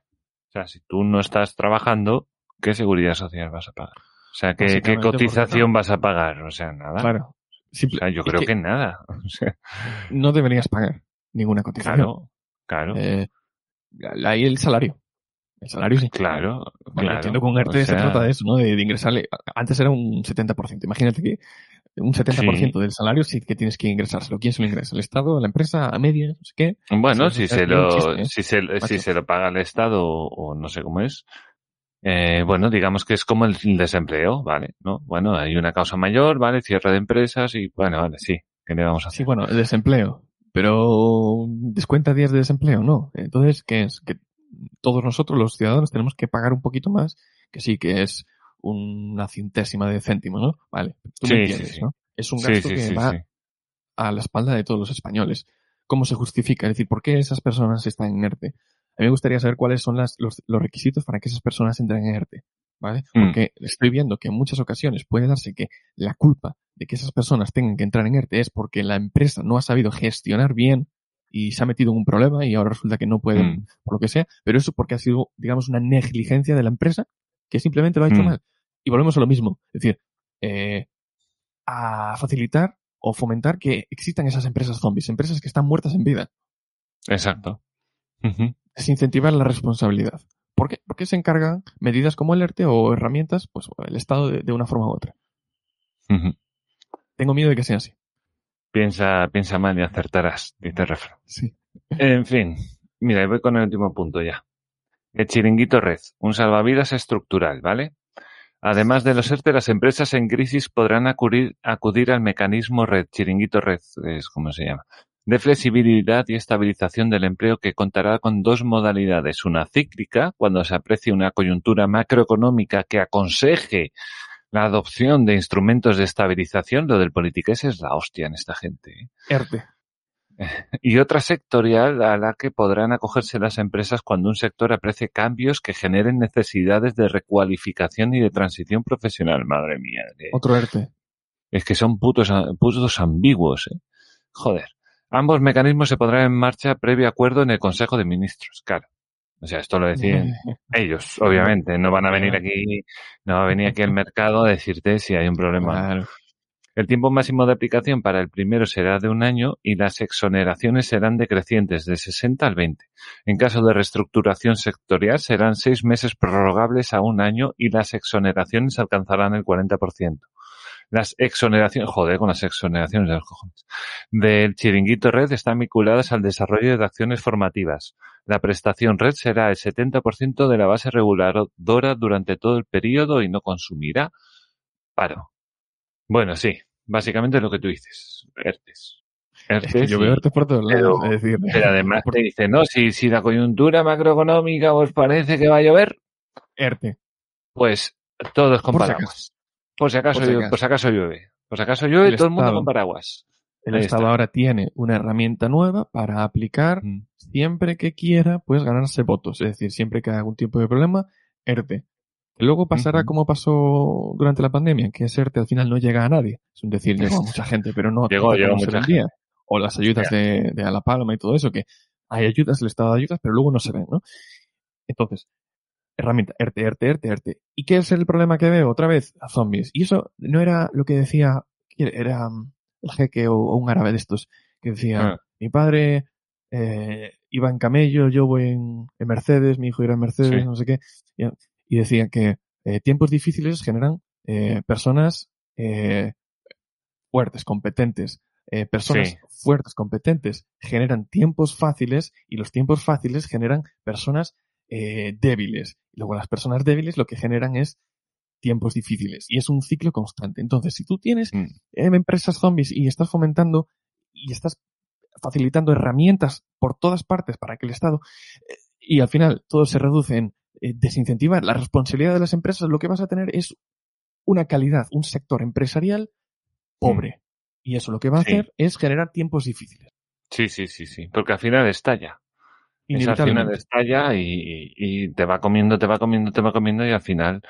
Sea, si tú no estás trabajando, ¿qué seguridad social vas a pagar? O sea, ¿qué, cotización vas a pagar? O sea, nada. Claro. O Simple- sea, yo creo que, nada. O sea, no deberías pagar ninguna cotización. claro, claro, Eh, ahí el salario. El salario sí. claro, claro. entiendo que un ERTE O se trata de eso, ¿no? De, de ingresarle. Antes era un 70%. Imagínate que un 70% del salario sí que tienes que ingresárselo. ¿Quién se lo ingresa? ¿El Estado? ¿La empresa? ¿A media? No sé qué. Bueno, Sí, si se lo, chiste, ¿eh? si se, si se lo paga el Estado o, o no sé cómo es, eh, bueno, digamos que es como el desempleo, ¿vale? ¿No? Bueno, hay una causa mayor, ¿vale? Cierre de empresas y, bueno, vale, sí. ¿Qué le vamos a hacer? Sí, bueno, el desempleo. Pero descuenta días de desempleo, ¿no. Entonces, ¿qué es? Que todos nosotros, los ciudadanos, tenemos que pagar un poquito más, que sí, que es una centésima de céntimo, ¿no? Vale. Tú Sí, me entiendes, sí. ¿no? Es un gasto que va a la espalda de todos los españoles. ¿Cómo se justifica? Es decir, ¿por qué esas personas están en ERTE? A mí me gustaría saber cuáles son las, los, los requisitos para que esas personas entren en ERTE. ¿Vale? Mm. Porque estoy viendo que en muchas ocasiones puede darse que la culpa de que esas personas tengan que entrar en ERTE es porque la empresa no ha sabido gestionar bien y se ha metido en un problema y ahora resulta que no pueden, Mm. por lo que sea, pero eso porque ha sido, digamos, una negligencia de la empresa que simplemente lo ha hecho Mm. mal. Y volvemos a lo mismo. Es decir, eh, a facilitar o fomentar que existan esas empresas zombies, empresas que están muertas en vida. Exacto. Ujú. Desincentivar la responsabilidad. ¿Por qué? Porque se encargan medidas como el ERTE o herramientas, pues el Estado de, de una forma u otra. Tengo miedo de que sea así. Piensa, piensa mal y acertarás, dice el refrán. Sí. En fin, mira, voy con el último punto ya. El chiringuito red, un salvavidas estructural, ¿vale? Además de los ERTE, las empresas en crisis podrán acudir, al mecanismo red, chiringuito red, es como se llama, de flexibilidad y estabilización del empleo que contará con dos modalidades. Una cíclica, cuando se aprecie una coyuntura macroeconómica que aconseje la adopción de instrumentos de estabilización. Lo del politiqués es la hostia en esta gente. ¿eh? ERTE. Y otra sectorial a la que podrán acogerse las empresas cuando un sector aprecie cambios que generen necesidades de recualificación y de transición profesional. Madre mía. Otro ERTE. Es que son putos, putos ambiguos. ¿eh? Joder. Ambos mecanismos se pondrán en marcha previo acuerdo en el Consejo de Ministros. Claro. O sea, esto lo deciden ellos, obviamente. No van a venir aquí, no va a venir aquí al mercado a decirte si hay un problema. Claro. El tiempo máximo de aplicación para el primero será de un año y las exoneraciones serán decrecientes de 60 al 20. En caso de reestructuración sectorial serán seis meses prorrogables a un año y las exoneraciones alcanzarán el 40%. Las exoneraciones, joder, con las exoneraciones de los cojones, del chiringuito red están vinculadas al desarrollo de acciones formativas. La prestación red será el 70% de la base reguladora durante todo el periodo y no consumirá paro. Bueno, sí, básicamente lo que tú dices. ERTES. Es que yo veo ERTE por todos lados. pero- es decir, pero además te dice, no, si, si la coyuntura macroeconómica os parece que va a llover, ERTE. pues todos con paraguas. Por si acaso, Por si llueve- acaso. por si acaso llueve. Por si acaso llueve, El todo el mundo con paraguas. El Ahí Estado está. ahora tiene una herramienta nueva para aplicar Mm. siempre que quiera, pues ganarse votos. Es decir, siempre que haya algún tipo de problema, ERTE. Luego pasará como pasó durante la pandemia, que ese ERTE al final no llega a nadie. Es un decir, llegó a mucha gente, pero no Llegó- llegó mucha vendía. O las ayudas de, de a la palma y todo eso, que hay ayudas, el Estado da ayudas, pero luego no se ven, ¿no? Entonces, herramienta, ERTE, ERTE, ERTE, ERTE. ¿Y qué es el problema que veo? Otra vez, a zombies. Y eso no era lo que decía, ¿quién era mm, el jeque o, o un árabe de estos, que decía, Ah. mi padre eh, iba en camello, yo voy en, en Mercedes, mi hijo irá en Mercedes, Sí. no sé qué. Y, decía que eh, tiempos difíciles generan eh, personas eh, fuertes, competentes. Eh, personas Sí. fuertes, competentes, generan tiempos fáciles y los tiempos fáciles generan personas eh, débiles. Y luego las personas débiles lo que generan es tiempos difíciles. Y es un ciclo constante. Entonces, si tú tienes Mm. eh, empresas zombies y estás fomentando y estás facilitando herramientas por todas partes para que el Estado y al final todo se reduce en eh, desincentivar la responsabilidad de las empresas, lo que vas a tener es una calidad, un sector empresarial pobre. Y eso lo que va a Sí. hacer es generar tiempos difíciles. Sí, sí, sí, sí. Porque al final estalla. Eso al final estalla y, y te va comiendo, te va comiendo, te va comiendo y al final,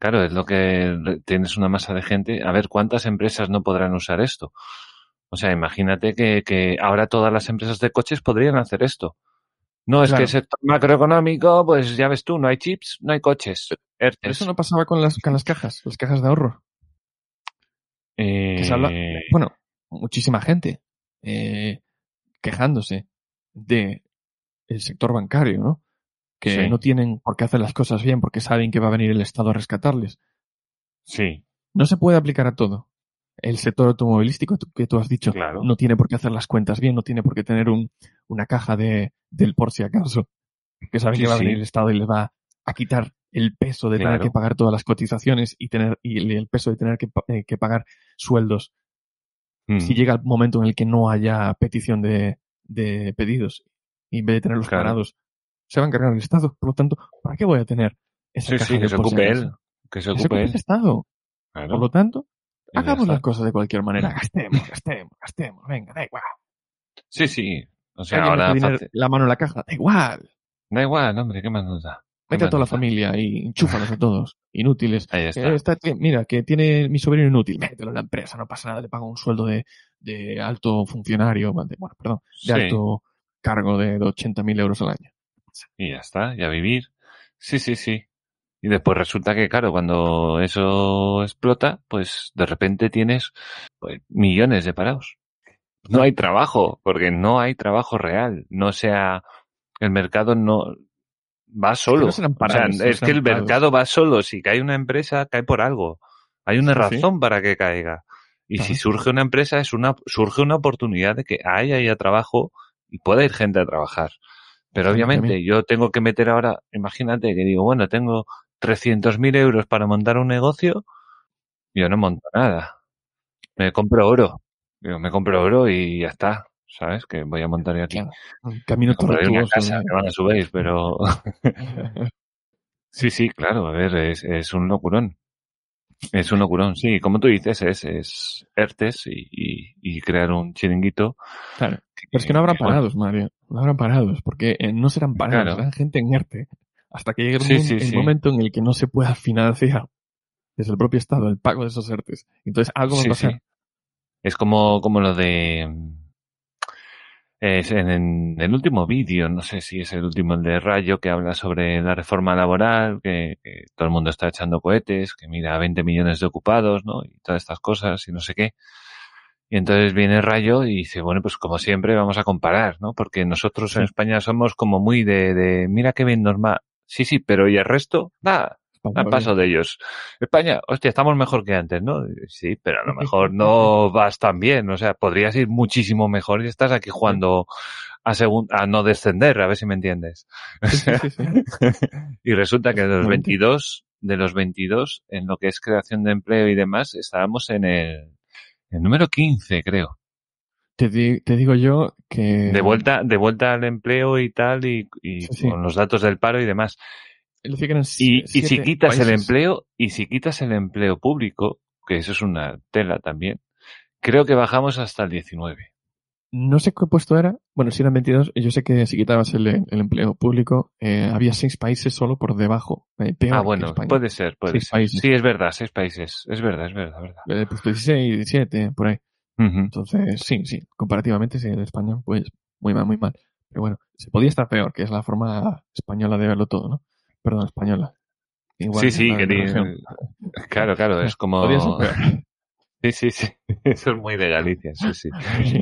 claro, es lo que tienes una masa de gente. A ver, ¿cuántas empresas no podrán usar esto? O sea, imagínate que, que ahora todas las empresas de coches podrían hacer esto. No, es Claro. que el sector macroeconómico, pues ya ves tú, no hay chips, no hay coches. Pero eso no pasaba con las, con las cajas, las cajas de ahorro. que se habla- Eh, Bueno, muchísima gente eh, quejándose de el sector bancario, ¿no? Que Sí. no tienen por qué hacer las cosas bien porque saben que va a venir el Estado a rescatarles. sí, No se puede aplicar a todo. El sector automovilístico que tú has dicho Claro. no tiene por qué hacer las cuentas bien, no tiene por qué tener un, una caja de, del por si acaso. Que saben Sí, que va a venir el Estado y les va a quitar el peso de tener que pagar todas las cotizaciones y tener y el- peso de tener que, eh, que pagar sueldos Mm, si llega el momento en el que no haya petición de, de pedidos y en vez de tenerlos Claro. parados se va a encargar el Estado. Por lo tanto, ¿para qué voy a tener esa sí, caja sí, de que se ocupe él. Que se ocupe ocupe el él. Estado. Claro. Por lo tanto, hagamos está. las cosas de cualquier manera. Gastemos, gastemos, gastemos. Venga, da igual. Sí, sí. O sea, ahora la mano en la caja. Da igual. Da igual, hombre, ¿qué más nos da? ¿Qué Mete a toda la familia y enchúfalos a todos. Inútiles. Ahí Eh, está. está- que- mira, que tiene mi sobrino inútil. Mételo en la empresa, no pasa nada. Le pago un sueldo de, de alto funcionario. de- bueno, perdón. De Sí. alto cargo de, de 80.000 euros al año. Y ya está, y a vivir. Sí, sí, sí. Y después resulta que, claro, cuando eso explota, pues de repente tienes pues, millones de parados. No hay trabajo, porque no hay trabajo real. No sea, el mercado no va solo. no serán o sea, parados, no es que el parados. mercado va solo. Si cae una empresa, cae por algo. Hay una Sí, sí. razón para que caiga. Y si surge una empresa, es una, surge una oportunidad de que haya, haya trabajo y pueda ir gente a trabajar. Pero obviamente yo tengo que meter ahora, imagínate que digo, bueno, tengo 300.000 euros para montar un negocio, yo no monto nada. Me compro oro. Yo me compro oro y ya está. ¿Sabes? Que voy a montar aquí. Un camino una tortuoso. casa, ¿no? me van a subir, pero... sí, sí, claro, a ver, es, es un locurón. Es un locurón, sí. Como tú dices, es, es ERTES y, y, y crear un chiringuito. Claro. Pero es que no bueno, parados, Mario. No habrán parados, porque eh, no serán parados, Claro. serán gente en ERTE. Hasta que llegue el, Sí, mo- sí, el sí. momento en el que no se pueda financiar desde el propio Estado el pago de esos ERTES. Entonces algo va a pasar. Es como, como lo de... mm, Es en, en el último vídeo, no sé si es el último, el de Rayo, que habla sobre la reforma laboral, que, que todo el mundo está echando cohetes, que mira 20 millones de ocupados, ¿no? Y todas estas cosas y no sé qué. Y entonces viene Rayo y dice, bueno, pues como siempre vamos a comparar, ¿no? Porque nosotros en. España somos como muy de, de mira qué bien normal. Sí, sí, pero ¿y el resto? Nada, al paso de ellos. España, hostia, estamos mejor que antes, ¿no? Sí, pero a lo mejor no vas tan bien. O sea, podrías ir muchísimo mejor y estás aquí jugando a, a no descender, a ver si me entiendes. Sí, sí, sí, sí. y resulta que de los Efectivamente. 22, de los 22, en lo que es creación de empleo y demás, estábamos en el, el número 15, creo. Te, di- te digo yo que... De vuelta, de vuelta al empleo y tal, y, y Sí, sí. con los datos del paro y demás. Que eran Y, si quitas el empleo, y si quitas el empleo público, que eso es una tela también, creo que bajamos hasta el 19. No sé qué puesto era. Bueno, si eran 22, yo sé que si quitabas el, el empleo público, eh, había seis países solo por debajo. eh, peor Ah, bueno, puede ser, puede Seis ser. países. Sí, es verdad, seis países. Es verdad, es verdad, es verdad. Eh, puesto 16, 17, por ahí. Entonces, sí, sí, comparativamente, sí, en España, pues muy mal, muy mal. Pero bueno, se podía estar peor, que es la forma española de verlo todo, ¿no? Perdón, española. Igual, Sí, sí, que claro, claro, es como... Sí, sí, sí. Eso es muy de Galicia, sí, sí.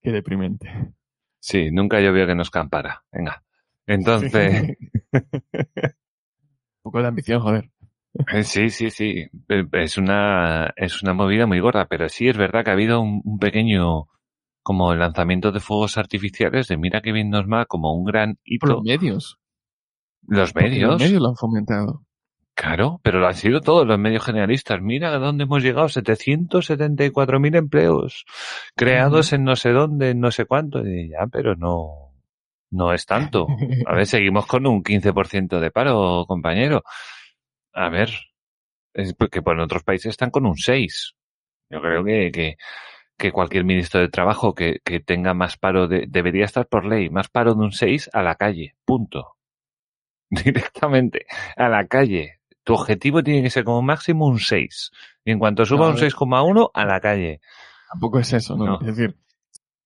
Qué deprimente. Sí, nunca llovió que nos campara. Venga. Entonces, Un poco de ambición, joder. Eh, sí, sí, sí. Es una, es una movida muy gorda, pero sí es verdad que ha habido un, un pequeño, como lanzamiento de fuegos artificiales de mira que bien nos va, como un gran Por hito. los medios. Los medios. Los medios lo han fomentado. Claro, pero lo han sido todos los medios generalistas. Mira a dónde hemos llegado, 774.000 empleos creados en no sé dónde, en no sé cuánto. Y ya, pero no, no es tanto. A ver, seguimos con un 15% de paro, compañero. A ver, es porque por otros países están con un 6. Yo creo que, que, que cualquier ministro de trabajo que, que tenga más paro de, debería estar por ley, más paro de un 6 a la calle. Punto. Directamente a la calle. Tu objetivo tiene que ser como máximo un 6. Y en cuanto suba No, a un ver. 6,1, a la calle. Tampoco es eso, ¿no? No. Es decir,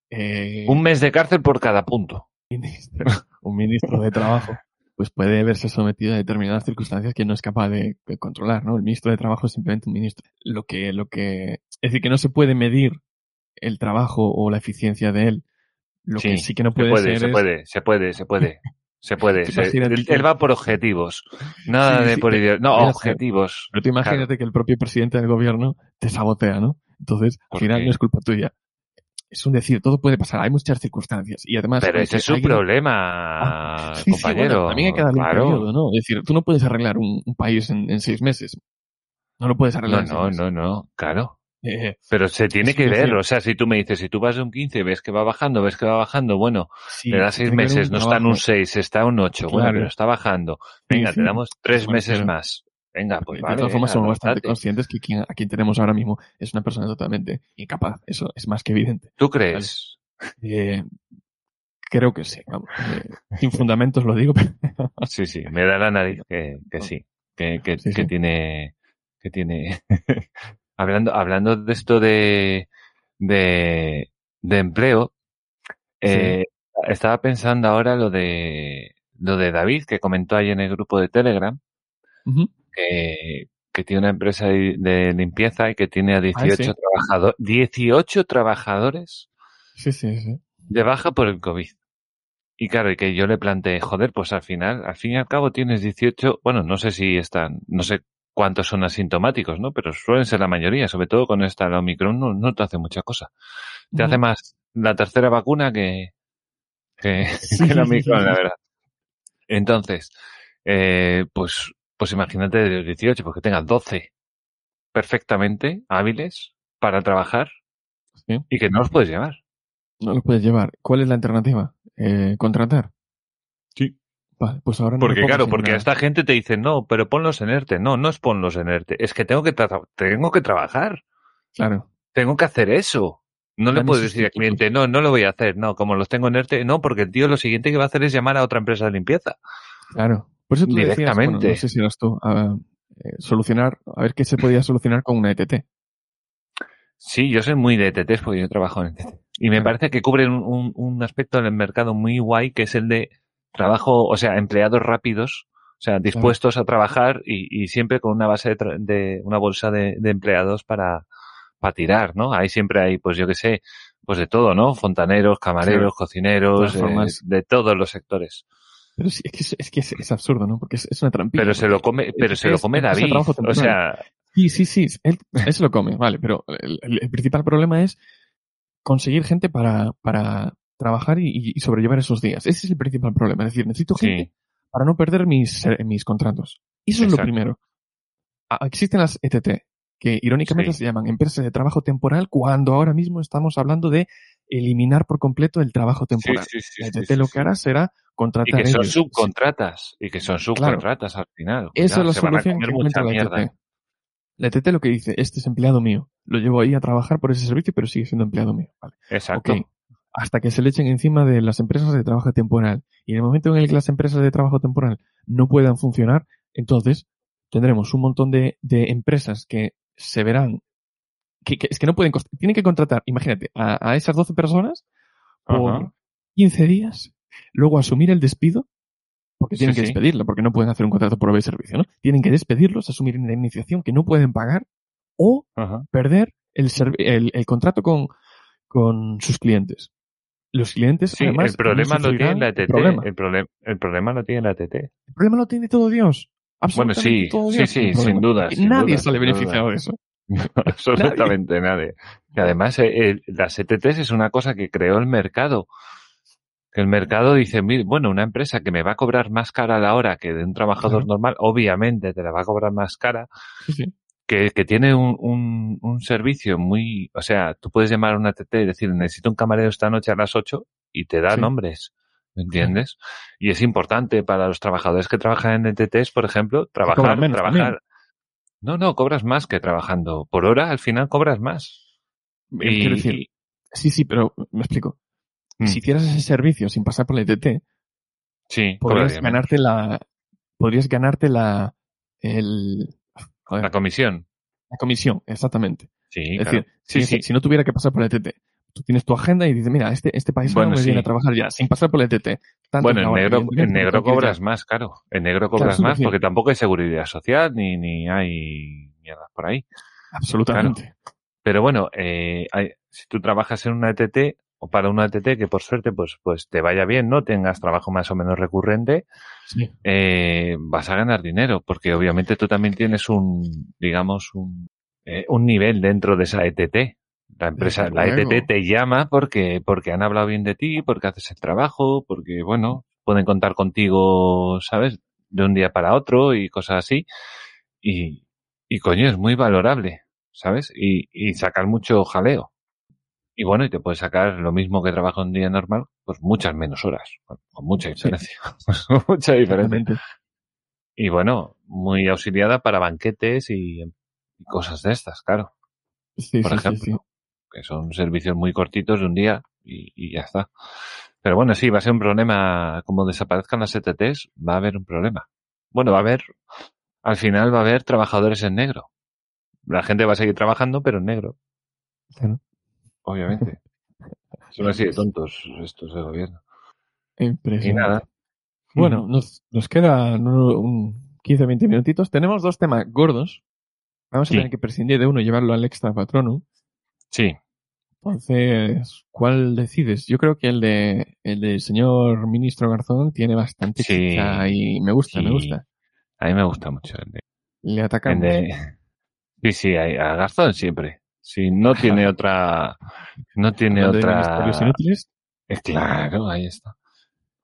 eh, Un mes de cárcel por cada punto. un ministro de trabajo pues puede verse sometido a determinadas circunstancias que no es capaz de, de controlar, ¿no? El ministro de trabajo es simplemente un ministro. Lo que, lo que, es decir, que no se puede medir el trabajo o la eficiencia de él. Lo que sí que no se puede, puede, ser se es, puede, se puede, se puede. Se puede. Se- imaginas él, va por objetivos. Nada Sí, de sí, por ideo- No, objetivos. pero tú imagínate que el propio presidente del gobierno te sabotea, ¿no? Entonces, al ¿Por final no es culpa tuya. Es un decir, todo puede pasar, hay muchas circunstancias. Y además, Pero ese es su problema, Sí, sí, compañero. bueno, también hay que darle claro. un periodo, ¿no? Es decir, tú no puedes arreglar un, un país en, en seis meses. No lo puedes arreglar No, en seis no, meses. no, no, claro. Eh, Pero se tiene que decir- ver, o sea, si tú me dices, si tú vas de un 15, ves que va bajando, ves que va bajando, bueno, sí, le das seis meses, no está en un trabajo. 6, está en un 8, bueno, Claro. pero está bajando. Sí, Venga, sí. te damos tres Bueno, meses más. Venga, pues de vale. todas formas, somos bastante conscientes que quien, a quien tenemos ahora mismo es una persona totalmente incapaz. Eso es más que evidente. ¿Tú crees? Eh, creo que sí. Vamos, eh, sin fundamentos lo digo, pero Sí, sí, me da la nariz que, que sí, que, que, Sí, que sí. tiene, que tiene, hablando, hablando de esto de, de, de empleo, eh, estaba pensando ahora lo de, lo de David, que comentó ahí en el grupo de Telegram, Ujú. Que, que tiene una empresa de limpieza y que tiene a 18 sí. trabajadores, 18 trabajadores sí, sí, sí. de baja por el COVID. Y claro, y que yo le planteé, joder, pues al final, al fin y al cabo tienes 18, bueno, no sé si están, no sé cuántos son asintomáticos, ¿no? Pero suelen ser la mayoría, sobre todo con esta, la Omicron no, no te hace mucha cosa. Te hace más la tercera vacuna que, que, Sí, que la sí, sí, Omicron, sí. la verdad. Entonces, eh, pues, pues imagínate de los 18, porque tengas 12 perfectamente hábiles para trabajar Sí. y que no los puedes llevar. No los puedes llevar. ¿Cuál es la alternativa? Eh, ¿Contratar? Sí. Vale, pues ahora no Porque claro, porque esta gente te dice, no, pero ponlos en ERTE. No, no es ponlos en ERTE. Es que tengo que, tengo que trabajar. Claro. Tengo que hacer eso. No le puedes decir al cliente, no, no lo voy a hacer. No, como los tengo en ERTE, no, porque el tío lo siguiente que va a hacer es llamar a otra empresa de limpieza. Claro. Por eso tú decías, bueno, Directamente. no sé si eras tú, a, eh, solucionar, a ver qué se podía solucionar con una ETT. Sí, yo soy muy de ETTs porque yo trabajo en ETT. Y me parece que cubren un, un- un aspecto del mercado muy guay, que es el de trabajo, o sea, empleados rápidos, o sea, dispuestos a trabajar y, y siempre con una base de, tra- de una bolsa de, de empleados para, para tirar, ¿no? Ahí siempre hay, pues yo qué sé, pues de todo, ¿no? Fontaneros, camareros, cocineros, eh, de todos los sectores. Pero sí, es que es, que es, es absurdo, ¿no? Porque es, es una trampilla. Pero se lo come, pero se lo come David. O sea, Sí, sí, sí. Él, él se lo come, vale. Pero el, principal problema es conseguir gente para, para trabajar y, y sobrellevar esos días. Ese es el principal problema. Es decir, necesito gente sí, para no perder mis, eh, mis contratos. Eso es lo primero. Existen las ETT, que irónicamente Sí. se llaman empresas de trabajo temporal, cuando ahora mismo estamos hablando de eliminar por completo el trabajo temporal. sí, sí, sí, lo que hará será Y contratar que son ellos. subcontratas. Y que son subcontratas al final. Esa es la solución que encuentra la. ETT. La ETT lo que dice, este es empleado mío. Lo llevo ahí a trabajar por ese servicio, pero sigue siendo empleado mío. Vale. Exacto. Hasta que se le echen encima de las empresas de trabajo temporal. Y en el momento en el que las empresas de trabajo temporal no puedan funcionar, entonces tendremos un montón de, de empresas que se verán que, que es que no pueden tienen que contratar, imagínate, a, a esas 12 personas por Ajá. 15 días, luego asumir el despido, porque tienen Sí, que sí. despedirlo, porque no pueden hacer un contrato por obra y servicio, ¿no? Tienen que despedirlos, asumir una indemnización que no pueden pagar o Ajá. perder el, el, el contrato con, con sus clientes. Los clientes, Sí, además, el problema no lo tiene la problema. El, problema el problema lo tiene la ETT. El problema lo tiene todo Dios. Bueno, Absolutamente sí, todo sí, Dios sí, el sin duda. Sin nadie duda, sale beneficiado de eso. Absolutamente nadie. Y además, eh, eh, las ETTs es una cosa que creó el mercado. Que el mercado dice, "Mira, bueno, una empresa que me va a cobrar más cara a la hora que de un trabajador normal, obviamente te la va a cobrar más cara, Sí, sí. que, que tiene un, un, un servicio muy, o sea, tú puedes llamar a una TT y decir, necesito un camarero esta noche a las 8 y te da Sí. nombres. ¿Me entiendes? Y es importante para los trabajadores que trabajan en ETTs, por ejemplo, trabajar, trabajar. también. No, no, cobras más que trabajando. Por hora, al final cobras más. Eh, Quiero decir, sí, sí, pero me explico. Mm. Si hicieras ese servicio sin pasar por la ETT, sí, podrías ganarte la, podrías ganarte la, el, joder, la comisión. la comisión, exactamente. Sí, Es claro. decir, sí, si, sí. si no tuviera que pasar por la ETT, tú tienes tu agenda y dices, mira, este, este país Bueno, me sí. viene a trabajar ya, sin pasar por la ETT. Tanto Bueno, en negro, en negro cobras más, claro. En negro cobras más porque tampoco hay seguridad social ni, ni hay mierdas por ahí. Absolutamente. Pero bueno, eh, hay- si tú trabajas en una ETT o para una ETT que por suerte pues, pues te vaya bien, ¿no? Tengas trabajo más o menos recurrente, Sí. eh, vas a ganar dinero porque obviamente tú también tienes un, digamos, un, eh, un nivel dentro de esa ETT. La empresa, la. ETT te llama porque, porque han hablado bien de ti, porque haces el trabajo, porque bueno, pueden contar contigo, ¿sabes? De un día para otro y cosas así. Y, y coño, es muy valorable, ¿sabes? Y, y sacar mucho jaleo. Y bueno, y te puedes sacar lo mismo que trabajo un día normal, pues muchas menos horas, con, mucha Sí. diferencia. mucha diferencia. Y bueno, muy auxiliada para banquetes y, y cosas de estas, claro, Sí, por sí, ejemplo, sí. Que son servicios muy cortitos de un día y, y ya está. Pero bueno, sí, va a ser un problema, como desaparezcan las ETTs, va a haber un problema. Bueno, va a haber, al final va a haber trabajadores en negro. La gente va a seguir trabajando, pero en negro, Claro. obviamente. Son así de tontos estos del gobierno. Y nada. Bueno, nos, nos quedan un 15-20 minutitos. Tenemos dos temas gordos. Vamos a Sí. tener que prescindir de uno y llevarlo al extra patrono. Sí, Entonces, ¿cuál decides? Yo creo que el de el del señor ministro Garzón tiene bastante Sí. chicha y me gusta, me Sí. gusta. a mí me gusta mucho el de, Le el atacamos. de- Sí, sí, a, Garzón siempre. Si no tiene otra, no tiene otra. ministerios inútiles Eh, Claro, ahí está.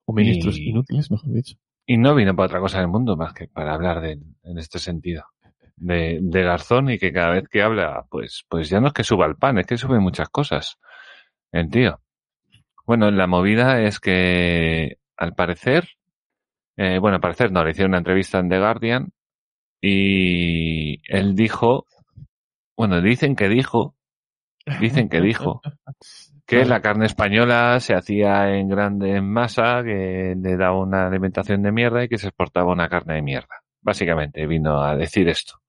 o ministros Y- inútiles, mejor dicho. Y no vino para otra cosa en el mundo más que para hablar de, en este sentido. De, de Garzón y que cada vez que habla, pues, pues ya no es que suba el pan, es que sube muchas cosas. El tío. Bueno, la movida es que al parecer, eh, bueno, al parecer no, le hicieron una entrevista en The Guardian y él dijo, bueno, dicen que dijo, dicen que dijo que la carne española se hacía en grande masa, que le daba una alimentación de mierda y que se exportaba una carne de mierda. Básicamente vino a decir esto.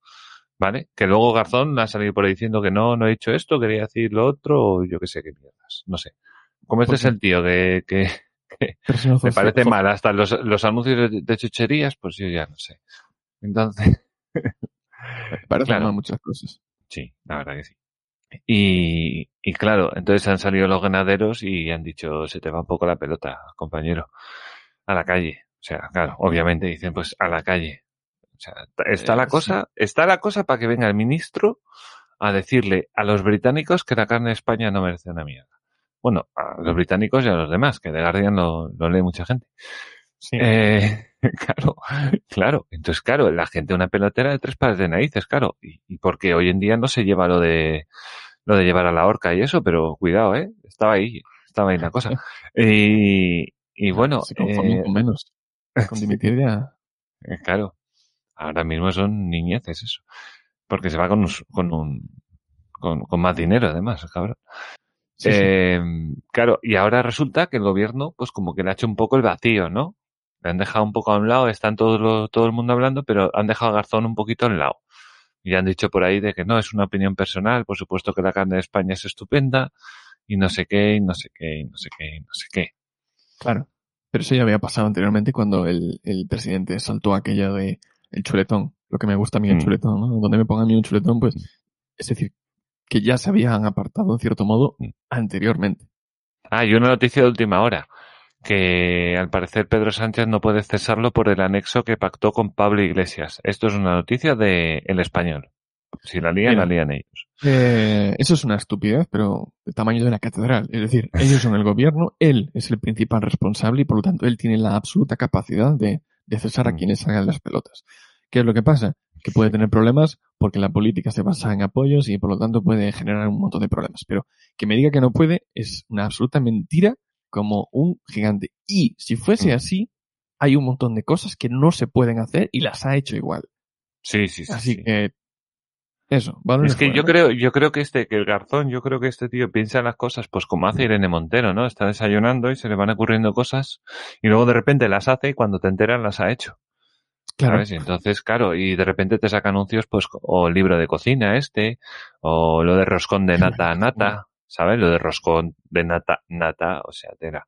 ¿Vale? Que luego Garzón ha salido por ahí diciendo que no, no he hecho esto, quería decir lo otro, o yo qué sé qué mierdas. No sé. Como este es el tío que, que, que me parece mal hasta los, los anuncios de, de, chucherías, pues yo ya no sé. Entonces. parece claro, mal muchas cosas. Sí, la verdad que sí. Y, y claro, entonces han salido los ganaderos y han dicho, se te va un poco la pelota, compañero, a la calle. O sea, claro, obviamente dicen, pues a la calle. O sea, está la cosa, está la cosa para que venga el ministro a decirle a los británicos que la carne de España no merece una mierda. Bueno, a los británicos y a los demás, que de Guardian lo, lo lee mucha gente. Sí. Eh, claro, claro. Entonces, claro, la gente una pelotera de tres pares de narices, claro. Y, y, porque hoy en día no se lleva lo de lo de llevar a la horca y eso, pero cuidado, eh. Estaba ahí, estaba ahí la cosa. Y, y bueno. Se eh, con menos. Con dimitir ya. Eh, claro. Ahora mismo son niñeces eso. Porque se va con un, con un, con, con más dinero además, cabrón. Sí, sí. Eh, claro, y ahora resulta que el gobierno, pues como que le ha hecho un poco el vacío, ¿no? Le han dejado un poco a un lado, están todo, lo, todo el mundo hablando, pero han dejado a Garzón un poquito a un lado. Y han dicho por ahí de que no, es una opinión personal, por supuesto que la carne de España es estupenda, y no sé qué, y no sé qué, y no sé qué, y no sé qué. Claro. Pero eso ya había pasado anteriormente cuando el, el presidente saltó aquello de el chuletón, lo que me gusta a mí el Mm. chuletón, ¿no? Donde me pongan a mí un chuletón, pues, es decir, que ya se habían apartado en cierto modo Mm. anteriormente. Ah, y una noticia de última hora, que al parecer Pedro Sánchez no puede cesarlo por el anexo que pactó con Pablo Iglesias. Esto es una noticia de El Español. Si la lían, Mira. la lían ellos. Eh, eso es una estupidez, pero del tamaño de una catedral. Es decir, ellos son el gobierno, él es el principal responsable y por lo tanto él tiene la absoluta capacidad de, de cesar a Mm. quienes hagan las pelotas. ¿Qué es lo que pasa? Que puede tener problemas porque la política se basa en apoyos y por lo tanto puede generar un montón de problemas. Pero que me diga que no puede es una absoluta mentira como un gigante. Y si fuese Mm. así, hay un montón de cosas que no se pueden hacer y las ha hecho igual. Sí, sí, sí. Así sí. que eso, balones Es que fuera, yo creo, yo creo que este, que el garzón, yo creo que este tío piensa en las cosas, pues como hace Irene Montero, ¿no? Está desayunando y se le van ocurriendo cosas y luego de repente las hace y cuando te enteran las ha hecho. Claro. ¿Sabes? Y entonces, claro, y de repente te saca anuncios, pues, o el libro de cocina este, o lo de roscón de nata a nata, ¿sabes? Lo de roscón de nata, nata, o sea, tela.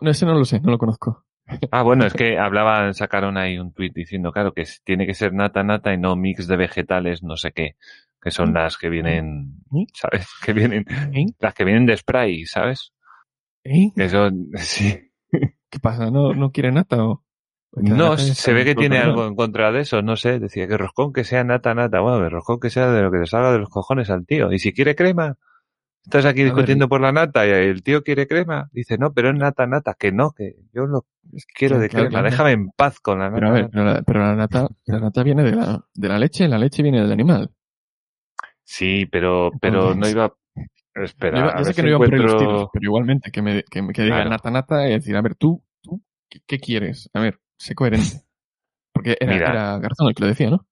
No, ese no lo sé, no lo conozco. Ah, bueno, es que hablaban, sacaron ahí un tuit diciendo, claro, que tiene que ser nata, nata y no mix de vegetales, no sé qué, que son las que vienen, ¿Mm? ¿sabes? Que vienen, las que vienen de spray, ¿sabes? ¿Eh? Son, sí. ¿Qué pasa? ¿No, no quiere nata o...? Porque No, se ve que tiene algo en contra de eso, no sé, decía que roscón que sea nata, nata, bueno, que roscón que sea de lo que le salga de los cojones al tío. Y si quiere crema, estás aquí A ver, discutiendo por la nata y el tío quiere crema, dice, no, pero es nata, nata, que no, que yo lo quiero Claro, de crema, claro. déjame en paz con la nata. Pero a ver, pero la, pero la nata, la nata viene de la, de la leche, la leche viene del animal. Sí, pero, pero no iba, espera, Yo ya sé que no iba por los encuentro- tiros, pero igualmente que me, que, diga Claro. nata nata y decir, a ver, tú, tú, ¿qué, qué quieres? A ver, sé coherente. Porque era, Mira. era Garzón el que lo decía, ¿no?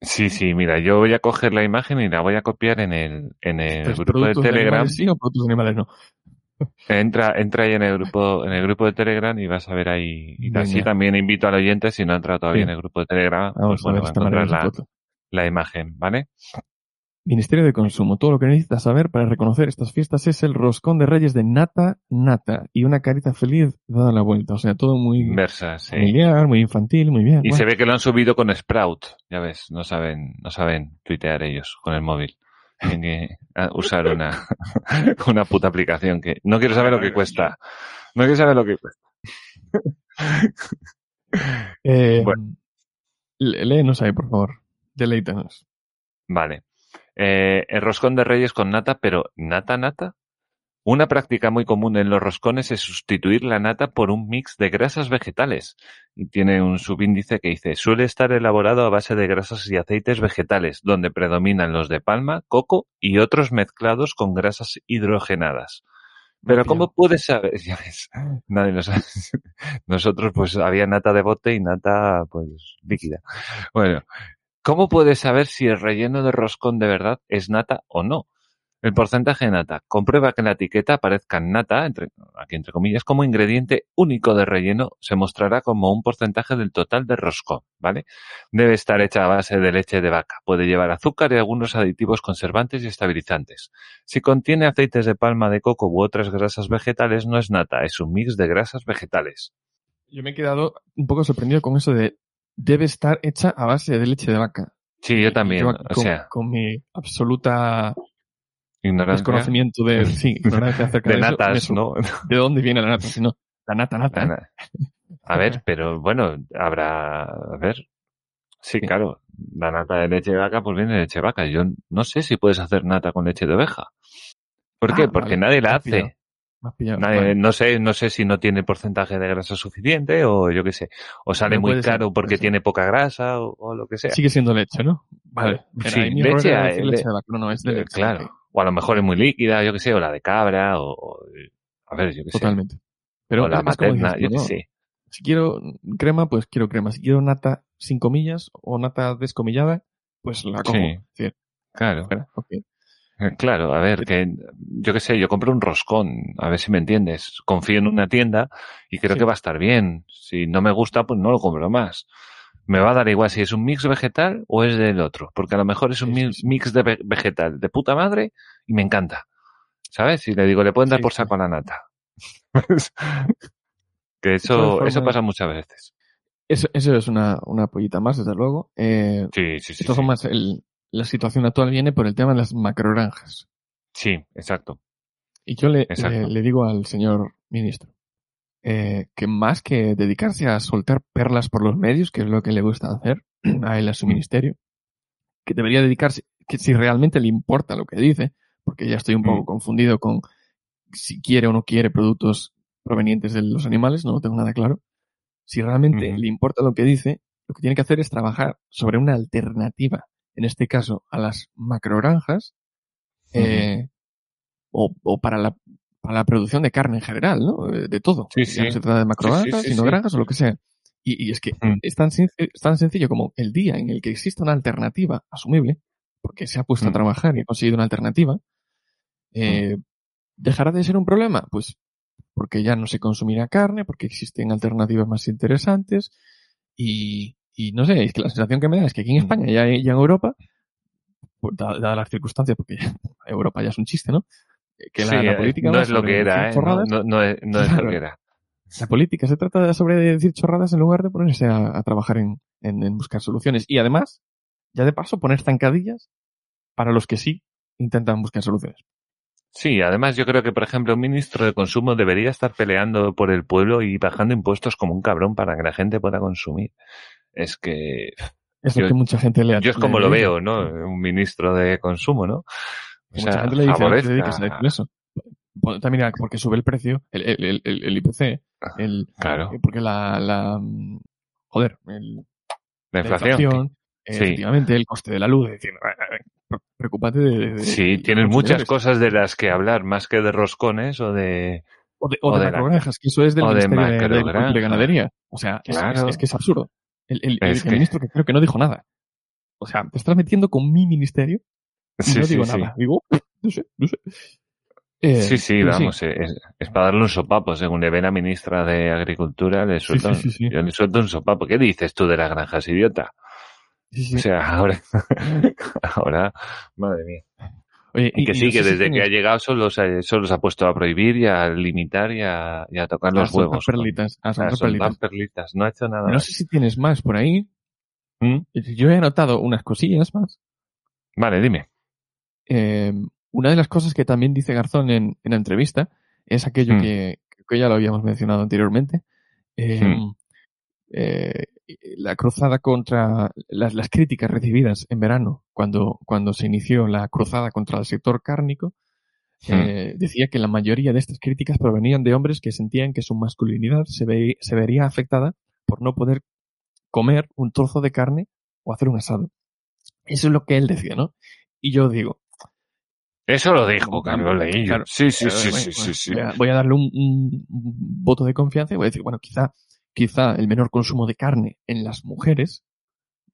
Sí, sí, mira, yo voy a coger la imagen y la voy a copiar en el, en el Entonces, grupo de Telegram. animales sí o productos de animales no. Entra, entra ahí en el grupo, en el grupo de Telegram y vas a ver ahí. Y Venga. así también invito al oyente, si no ha entrado todavía Sí. en el grupo de Telegram, Vamos pues a ver va a encontrar la, la imagen, ¿vale? Ministerio de Consumo. Todo lo que necesitas saber para reconocer estas fiestas es el roscón de reyes de nata nata y una carita feliz dada la vuelta. O sea, todo muy Inversa, sí. familiar, muy infantil, muy bien. Y Bueno, se ve que lo han subido con Sprout, ya ves, no saben, no saben tuitear ellos con el móvil. Tienen que ah, usar una, una puta aplicación que no quiero saber lo que cuesta. No quiero saber lo que cuesta. eh, bueno. Léenos ahí, por favor. Deleítanos. Vale. Eh, el roscón de reyes con nata, pero ¿nata, nata? Una práctica muy común en los roscones es sustituir la nata por un mix de grasas vegetales. Y tiene un subíndice que dice, suele estar elaborado a base de grasas y aceites vegetales, donde predominan los de palma, coco y otros mezclados con grasas hidrogenadas. Pero ¿cómo puedes saber? Ya ves, nadie lo sabe. Nosotros pues había nata de bote y nata pues líquida. Bueno, ¿cómo puedes saber si el relleno de roscón de verdad es nata o no? El porcentaje de nata. Comprueba que en la etiqueta aparezca nata, entre, aquí entre comillas, como ingrediente único de relleno, se mostrará como un porcentaje del total de roscón, ¿vale? Debe estar hecha a base de leche de vaca. Puede llevar azúcar y algunos aditivos conservantes y estabilizantes. Si contiene aceites de palma de coco u otras grasas vegetales, no es nata, es un mix de grasas vegetales. Yo me he quedado un poco sorprendido con eso de debe estar hecha a base de leche de vaca. Sí, yo también, Yo o con, sea, con mi absoluta ignorancia desconocimiento de, sí, ignorancia acerca de de, natas, ¿no? ¿De dónde viene la nata? Si no, la nata, nata. ¿eh? Ana. A ver, pero bueno, habrá, a ver. Sí, claro, la nata de leche de vaca pues viene de leche de vaca. Yo no sé si puedes hacer nata con leche de oveja. ¿Por qué? Ah, Porque vale, nadie la hace. Pillado. Nadie- Vale. no sé, no sé si no tiene porcentaje de grasa suficiente o yo qué sé. O sale muy ser, caro porque ser. tiene poca grasa o, o lo que sea. Sigue siendo leche, ¿no? Vale. Era Sí, leche, de vaca. No, no, es de leche. claro. O a lo mejor es muy líquida, yo qué sé, o la de cabra o, o- a ver, yo qué sé. Totalmente. Pero o la como dices materna, tú, yo qué ¿no? sé. Si quiero crema, pues quiero crema. Si quiero nata sin comillas o nata descomillada, pues la cojo. Sí. Claro. Claro, a ver, que yo qué sé, yo compro un roscón, a ver si me entiendes. Confío en una tienda y creo Sí. que va a estar bien. Si no me gusta, pues no lo compro más. Me va a dar igual si es un mix vegetal o es del otro, porque a lo mejor es un Sí, sí, mi- sí. mix de ve- vegetal de puta madre y me encanta. ¿Sabes? Y le digo, le pueden dar Sí, por sí. saco a la nata. que eso, formas- eso pasa muchas veces. Eso, eso es una, una pollita más, desde luego. Eh, Sí, sí, sí. de todas Sí, formas, el- la situación actual viene por el tema de las macrogranjas. Sí, exacto. Y yo le, Exacto. le, le digo al señor ministro eh, que más que dedicarse a soltar perlas por los medios, que es lo que le gusta hacer a él, a su Mm. ministerio, que debería dedicarse, que si realmente le importa lo que dice, porque ya estoy un poco Mm. confundido con si quiere o no quiere productos provenientes de los animales, no lo tengo nada claro. Si realmente le importa lo que dice, lo que tiene que hacer es trabajar sobre una alternativa, en este caso a las macrogranjas, eh, o, o para la para la producción de carne en general, ¿no? Eh, De todo. Sí, sí. no se trata de macrogranjas, sí, sino granjas o lo que sea. Y, y es que es, tan, es tan sencillo como el día en el que exista una alternativa asumible, porque se ha puesto a trabajar y ha conseguido una alternativa, eh, ¿dejará de ser un problema? Pues porque ya no se consumirá carne, porque existen alternativas más interesantes y, y no sé, es que la sensación que me da es que aquí en. España y ya, ya en Europa, pues, da- dadas las circunstancias, porque ya- Europa ya es un chiste, ¿no? Eh, Que la, Sí, la eh, política no va es lo que era, ¿eh? No, chorradas. no, no es, no es lo que era. La política se trata de sobre decir chorradas en lugar de ponerse a, a trabajar en, en- en buscar soluciones. Y además, ya de paso, poner zancadillas para los que sí intentan buscar soluciones. Sí, además yo creo que, por ejemplo, un ministro de consumo debería estar peleando por el pueblo y bajando impuestos como un cabrón para que la gente pueda consumir. Es que Es lo Yo- que mucha gente le yo es como lo veo, ¿no? Un ministro de consumo, ¿no? O sea, mucha gente le dice, a eso. También mira, porque sube el precio, el, el, el, el- IPC, el, Claro, eh, porque la, la, mm, joder, el, la la inflación. inflación, eh, Sí. efectivamente, el coste de la luz, es decir, pre- preocúpate de, de- Sí, tienes muchas cosas de las que hablar, más que de roscones o de... O de, o o la- que eso es del o de Ministerio de. Ganadería. O sea, es, Claro. es- es que es absurdo. El, el, el Es que- creo que no dijo nada. O sea, te estás metiendo con mi ministerio y Sí, no sí, digo sí. nada. Digo, no sé, no sé. Eh, Sí, sí, pero vamos, eh, es, es para darle un sopapo. Según le ve la ministra de Agricultura, le Sí, sí, sí, sí. yo le suelto un sopapo. ¿Qué dices tú de las granjas, idiota? Sí, sí. O sea, ahora, ahora, madre mía. Oye, Y que sí, que si desde que ha llegado solo se, solo se ha puesto a prohibir y a limitar y a, y a tocar a los soltar huevos. perlitas, a O sea, soltar soltar perlitas. perlitas. No ha hecho nada No más. sé si tienes más por ahí. ¿Mm? Yo he anotado unas cosillas más. Vale, dime. Eh, una de las cosas que también dice Garzón en, en la entrevista es aquello Hmm. que, que ya lo habíamos mencionado anteriormente. Eh, Hmm. Eh, la cruzada contra las, las críticas recibidas en verano, cuando, cuando se inició la cruzada contra el sector cárnico, eh, decía que la mayoría de estas críticas provenían de hombres que sentían que su masculinidad se, ve- se vería afectada por no poder comer un trozo de carne o hacer un asado. Eso es lo que él decía, ¿no? Y yo digo, Eso lo dijo, que lo leí yo. Claro. Sí, sí, sí, bueno, sí, sí. Voy, a, darle un, un- un voto de confianza y voy a decir, bueno, quizá, quizá el menor consumo de carne en las mujeres,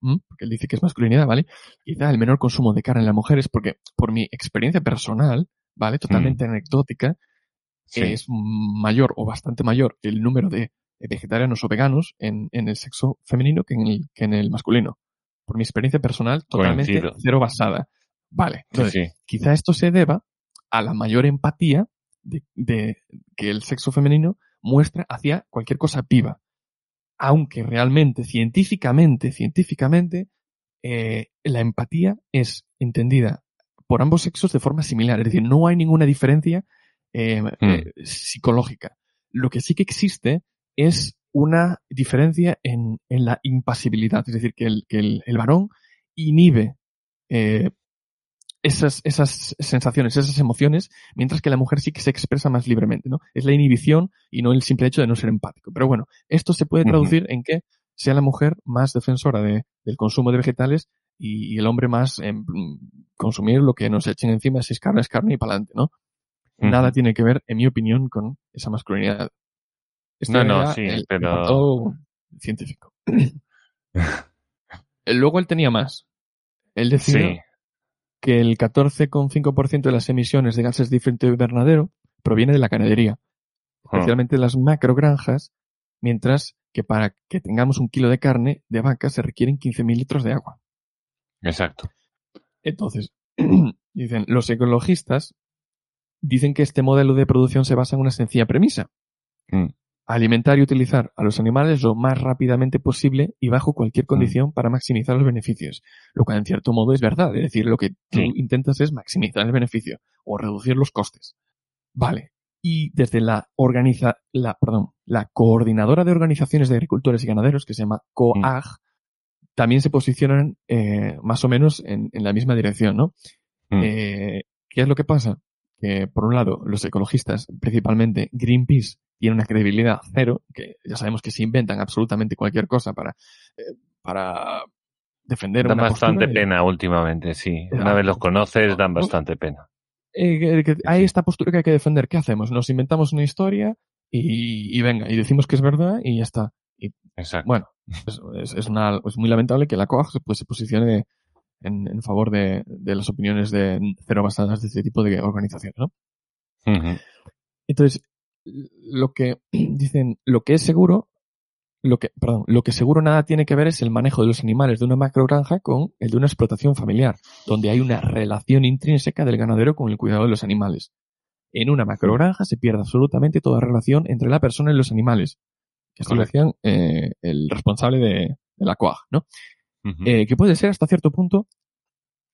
¿m? porque él dice que es masculinidad, ¿vale? Quizá el menor consumo de carne en las mujeres, porque por mi experiencia personal, ¿vale? Totalmente anecdótica, Sí. es mayor o bastante mayor el número de vegetarianos o veganos en, en el sexo femenino que en el, que en el masculino. Por mi experiencia personal, totalmente Coincido. cero basada. Vale. Entonces, sí. quizá esto se deba a la mayor empatía de, de que el sexo femenino muestra hacia cualquier cosa viva. Aunque realmente, científicamente, científicamente, eh, la empatía es entendida por ambos sexos de forma similar. Es decir, no hay ninguna diferencia eh, eh, psicológica. Lo que sí que existe es una diferencia en, en la impasibilidad. Es decir, que el, que el, el varón inhibe eh, esas, esas sensaciones, esas emociones, mientras que la mujer sí que se expresa más libremente, ¿no? Es la inhibición y no el simple hecho de no ser empático. Pero bueno, esto se puede traducir en que sea la mujer más defensora de, del consumo de vegetales y, y el hombre más en mm, consumir lo que nos echen encima, si es carne, es carne y para adelante, ¿no? Nada tiene que ver, en mi opinión, con esa masculinidad. No, no, sí, el pero- científico. Luego él tenía más. Él decía Sí. Que el 14,5% de las emisiones de gases de efecto invernadero proviene de la ganadería, Ah. especialmente de las macrogranjas, mientras que para que tengamos un kilo de carne de vaca se requieren 15.000 litros de agua. Exacto. Entonces, dicen, los ecologistas dicen que este modelo de producción se basa en una sencilla premisa. Mm. Alimentar y utilizar a los animales lo más rápidamente posible y bajo cualquier condición para maximizar los beneficios. Lo cual en cierto modo es verdad. Es decir, lo que tú intentas es maximizar el beneficio o reducir los costes. Vale. Y desde la organiza, la, perdón, la coordinadora de organizaciones de agricultores y ganaderos, que se llama COAG, también se posicionan eh, más o menos en, en la misma dirección, ¿no? Mm. Eh, ¿Qué es lo que pasa? Que por un lado, los ecologistas, principalmente Greenpeace, tienen una credibilidad cero, que ya sabemos que se inventan absolutamente cualquier cosa para, eh, para defender Dan una bastante postura. pena últimamente, sí. Una vez los conoces, dan bastante pena. Eh, que- hay esta postura que hay que defender. ¿Qué hacemos? Nos inventamos una historia y, y venga, y decimos que es verdad y ya está. Exacto. Bueno, es, es, es una, es muy lamentable que la COAG pues, se posicione en, en favor de, de las opiniones de cero basadas de este tipo de organizaciones, ¿no? Entonces, lo que dicen, lo que es seguro, lo que, perdón, lo que seguro nada tiene que ver es el manejo de los animales de una macrogranja con el de una explotación familiar, donde hay una relación intrínseca del ganadero con el cuidado de los animales. En una macrogranja se pierde absolutamente toda relación entre la persona y los animales. Que esto lo decían eh, el responsable de, de la COAG, ¿no? Eh, que puede ser hasta cierto punto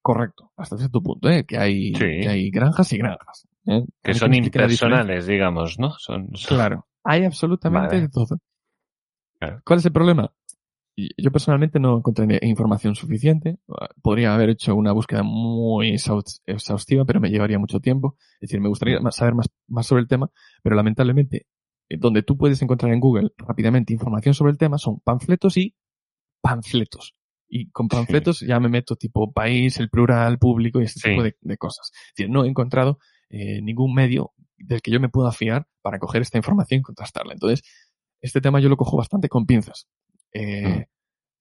correcto, hasta cierto punto, ¿eh? que, hay, Sí. que hay granjas y granjas. ¿Eh? que son impersonales, digamos, ¿no? Son, son- Claro, hay absolutamente Vale. de todo. Claro. ¿Cuál es el problema? Yo personalmente no encontré información suficiente. Podría haber hecho una búsqueda muy exhaus- exhaustiva, pero me llevaría mucho tiempo. Es decir, me gustaría saber más, más sobre el tema, pero lamentablemente, eh, donde tú puedes encontrar en Google rápidamente información sobre el tema son panfletos y panfletos. Y con panfletos ya me meto tipo país, el plural, público y este Sí. tipo de, de cosas. Es decir, no he encontrado eh, ningún medio del que yo me pueda fiar para coger esta información y contrastarla. Entonces, este tema yo lo cojo bastante con pinzas. Eh, Mm.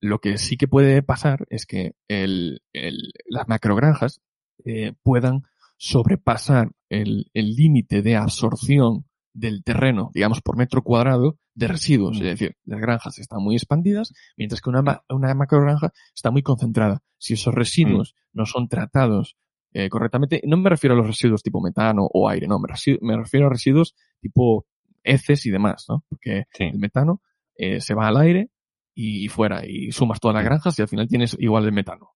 Lo que sí que puede pasar es que el, el- las macrogranjas eh, puedan sobrepasar el límite de absorción del terreno, digamos, por metro cuadrado de residuos. Mm. Es decir, las granjas están muy expandidas, mientras que una macrogranja está muy concentrada. Si esos residuos Mm. no son tratados eh, correctamente, no me refiero a los residuos tipo metano o aire, no, me, me refiero a residuos tipo heces y demás, ¿no? Porque Sí. el metano eh, se va al aire y, fuera y sumas todas las granjas y al final tienes igual el metano.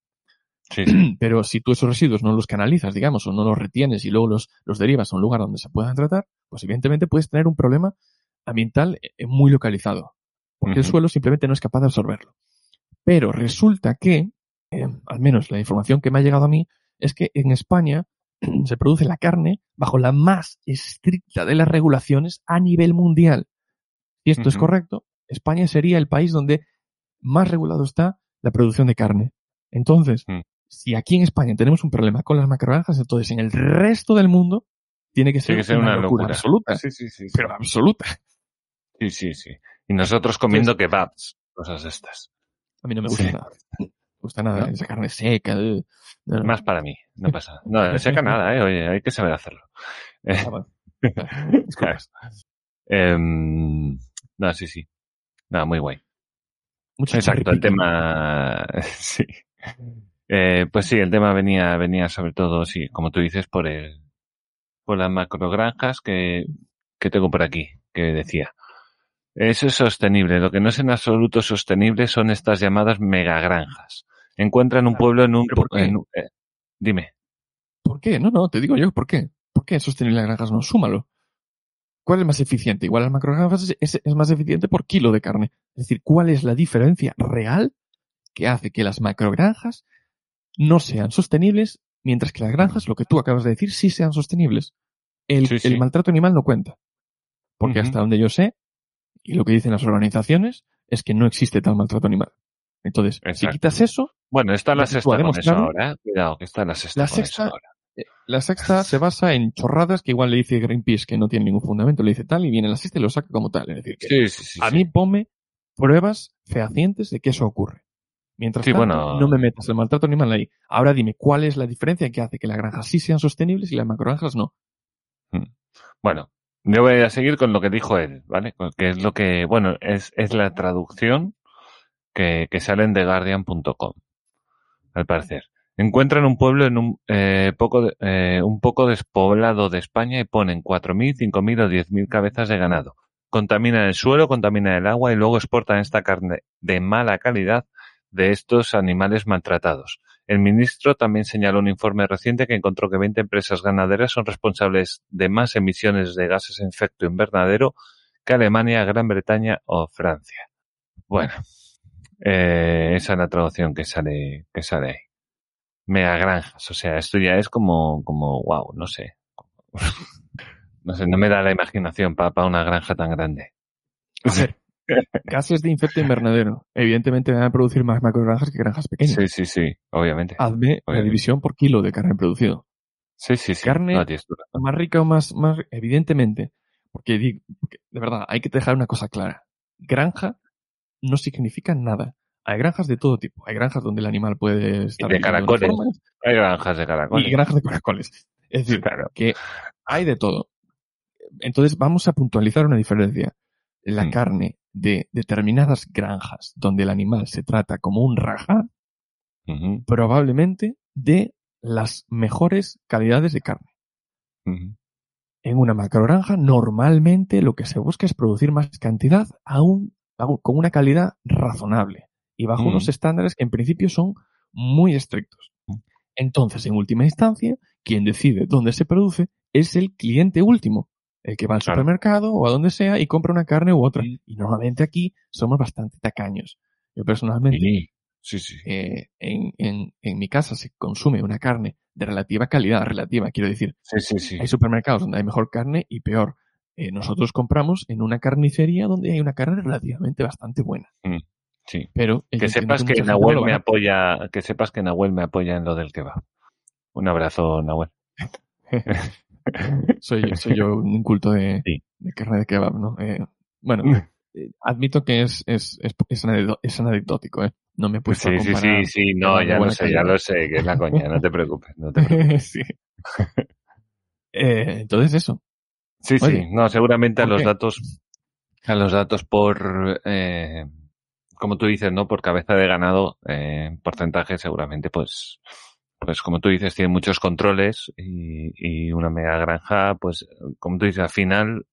Sí, sí. Pero si tú esos residuos no los canalizas, digamos, o no los retienes y luego los, los derivas a un lugar donde se puedan tratar, pues evidentemente puedes tener un problema ambiental eh, muy localizado. Porque el suelo simplemente no es capaz de absorberlo. Pero resulta que, eh, al menos la información que me ha llegado a mí, es que en España se produce la carne bajo la más estricta de las regulaciones a nivel mundial. Si esto es correcto, España sería el país donde más regulado está la producción de carne. Entonces, Mm. si aquí en España tenemos un problema con las macrogranjas, entonces en el resto del mundo tiene que ser, Tiene que ser una locura. absoluta. Sí, sí, sí. sí. Pero absoluta. Sí, sí, sí. Y nosotros comiendo kebabs, cosas de estas. A mí no me gusta Sí. nada. No me gusta nada ¿No? esa carne seca. No. Más para mí, no pasa. No, no seca nada, eh. Oye, hay que saber hacerlo. Ah, bueno. Disculpas. em, no, sí, sí. No, muy guay. Mucho Exacto, el tema, sí. Eh, pues sí, el tema venía, venía sobre todo, sí, como tú dices, por el, por las macrogranjas que, que tengo por aquí, que decía. Eso es sostenible. Lo que no es en absoluto sostenible son estas llamadas megagranjas. Encuentran un pueblo en un, eh, dime. ¿Por qué? No, no, te digo yo, ¿por qué? ¿Por qué sostenible las granjas? No, súmalo. ¿Cuál es más eficiente? Igual las macrogranjas es, es- más eficiente por kilo de carne. Es decir, ¿cuál es la diferencia real que hace que las macrogranjas no sean sostenibles, mientras que las granjas, lo que tú acabas de decir, sí sean sostenibles? El, Sí, sí. el maltrato animal no cuenta. Porque hasta donde yo sé, y lo que dicen las organizaciones, es que no existe tal maltrato animal. Entonces, si quitas eso, Bueno, está la Ya, tú sexta con eso claro. ahora. Cuidado, que está la sexta La sexta- ahora. Eh, La sexta se basa en chorradas que igual le dice Greenpeace que no tiene ningún fundamento, le dice tal y viene la sexta y lo saca como tal. Es decir, que Sí, sí, sí. a mí ponme pruebas fehacientes de que eso ocurre. Mientras tanto, bueno. no me metas el maltrato animal ahí. Ahora dime, ¿cuál es la diferencia que hace que las granjas sí sean sostenibles y las macrogranjas no? Bueno, yo voy a seguir con lo que dijo él, ¿vale? Que es lo que, bueno, es, es la traducción que, que sale en TheGuardian.com, al parecer. Encuentran un pueblo en un, eh, poco, eh, un poco despoblado de España y ponen 4.000, 5.000 o 10.000 cabezas de ganado. Contaminan el suelo, contaminan el agua y luego exportan esta carne de mala calidad de estos animales maltratados. El ministro también señaló un informe reciente que encontró que 20 empresas ganaderas son responsables de más emisiones de gases en efecto invernadero que Alemania, Gran Bretaña o Francia. Bueno, eh, esa es la traducción que sale, que sale ahí. Megagranjas, o sea, esto ya es como, como, wow, no sé. No sé, no me da la imaginación para una granja tan grande. Gases de efecto invernadero. Evidentemente van a producir más macrogranjas que granjas pequeñas. Sí, sí, sí, obviamente. Hazme la división por kilo de carne producido. Sí, sí, sí. carne- No, más rica o más, más, evidentemente, porque, de verdad, hay que dejar una cosa clara. Granja no significa nada. Hay granjas de todo tipo. Hay granjas donde el animal puede estar de viviendo una caracoles. forma, Hay granjas de y caracoles. granjas de caracoles. Es decir, Claro. que hay de todo. Entonces vamos a puntualizar una diferencia. La Hmm. carne de determinadas granjas donde el animal se trata como un raja, probablemente de las mejores calidades de carne. En una macrogranja, normalmente lo que se busca es producir más cantidad aún, aún con una calidad razonable y bajo Mm. unos estándares que en principio son muy estrictos. Entonces, en última instancia, quien decide dónde se produce es el cliente último, el que va al Claro. supermercado o a donde sea y compra una carne u otra. Mm. Y normalmente aquí somos bastante tacaños. Yo personalmente Sí, sí, sí. eh, en, en, en mi casa se consume una carne de relativa calidad, relativa, quiero decir. Hay supermercados donde hay mejor carne y peor. Eh, nosotros compramos en una carnicería donde hay una carne relativamente bastante buena. sí. Pero Que sepas que no Nahuel me apoya, que sepas que Nahuel me apoya en lo del kebab. Un abrazo, Nahuel. soy, soy yo un culto de, Sí. de carne de kebab, ¿no? Eh, bueno, Mm. eh, admito que es, es, es, es, anecdó- es anecdótico, ¿eh? No me he puesto Sí, a sí, comparar. sí, sí, no, kebab de ya lo sé, ya lo sé, que es la coña, no te preocupes, no te preocupes. sí. Eh, entonces eso. Sí, sí, no, seguramente a ¿por los qué? datos, a los datos por, eh, como tú dices, ¿no? Por cabeza de ganado, eh, porcentaje seguramente, pues, pues como tú dices, tiene muchos controles y, y una mega granja, pues, como tú dices, al final,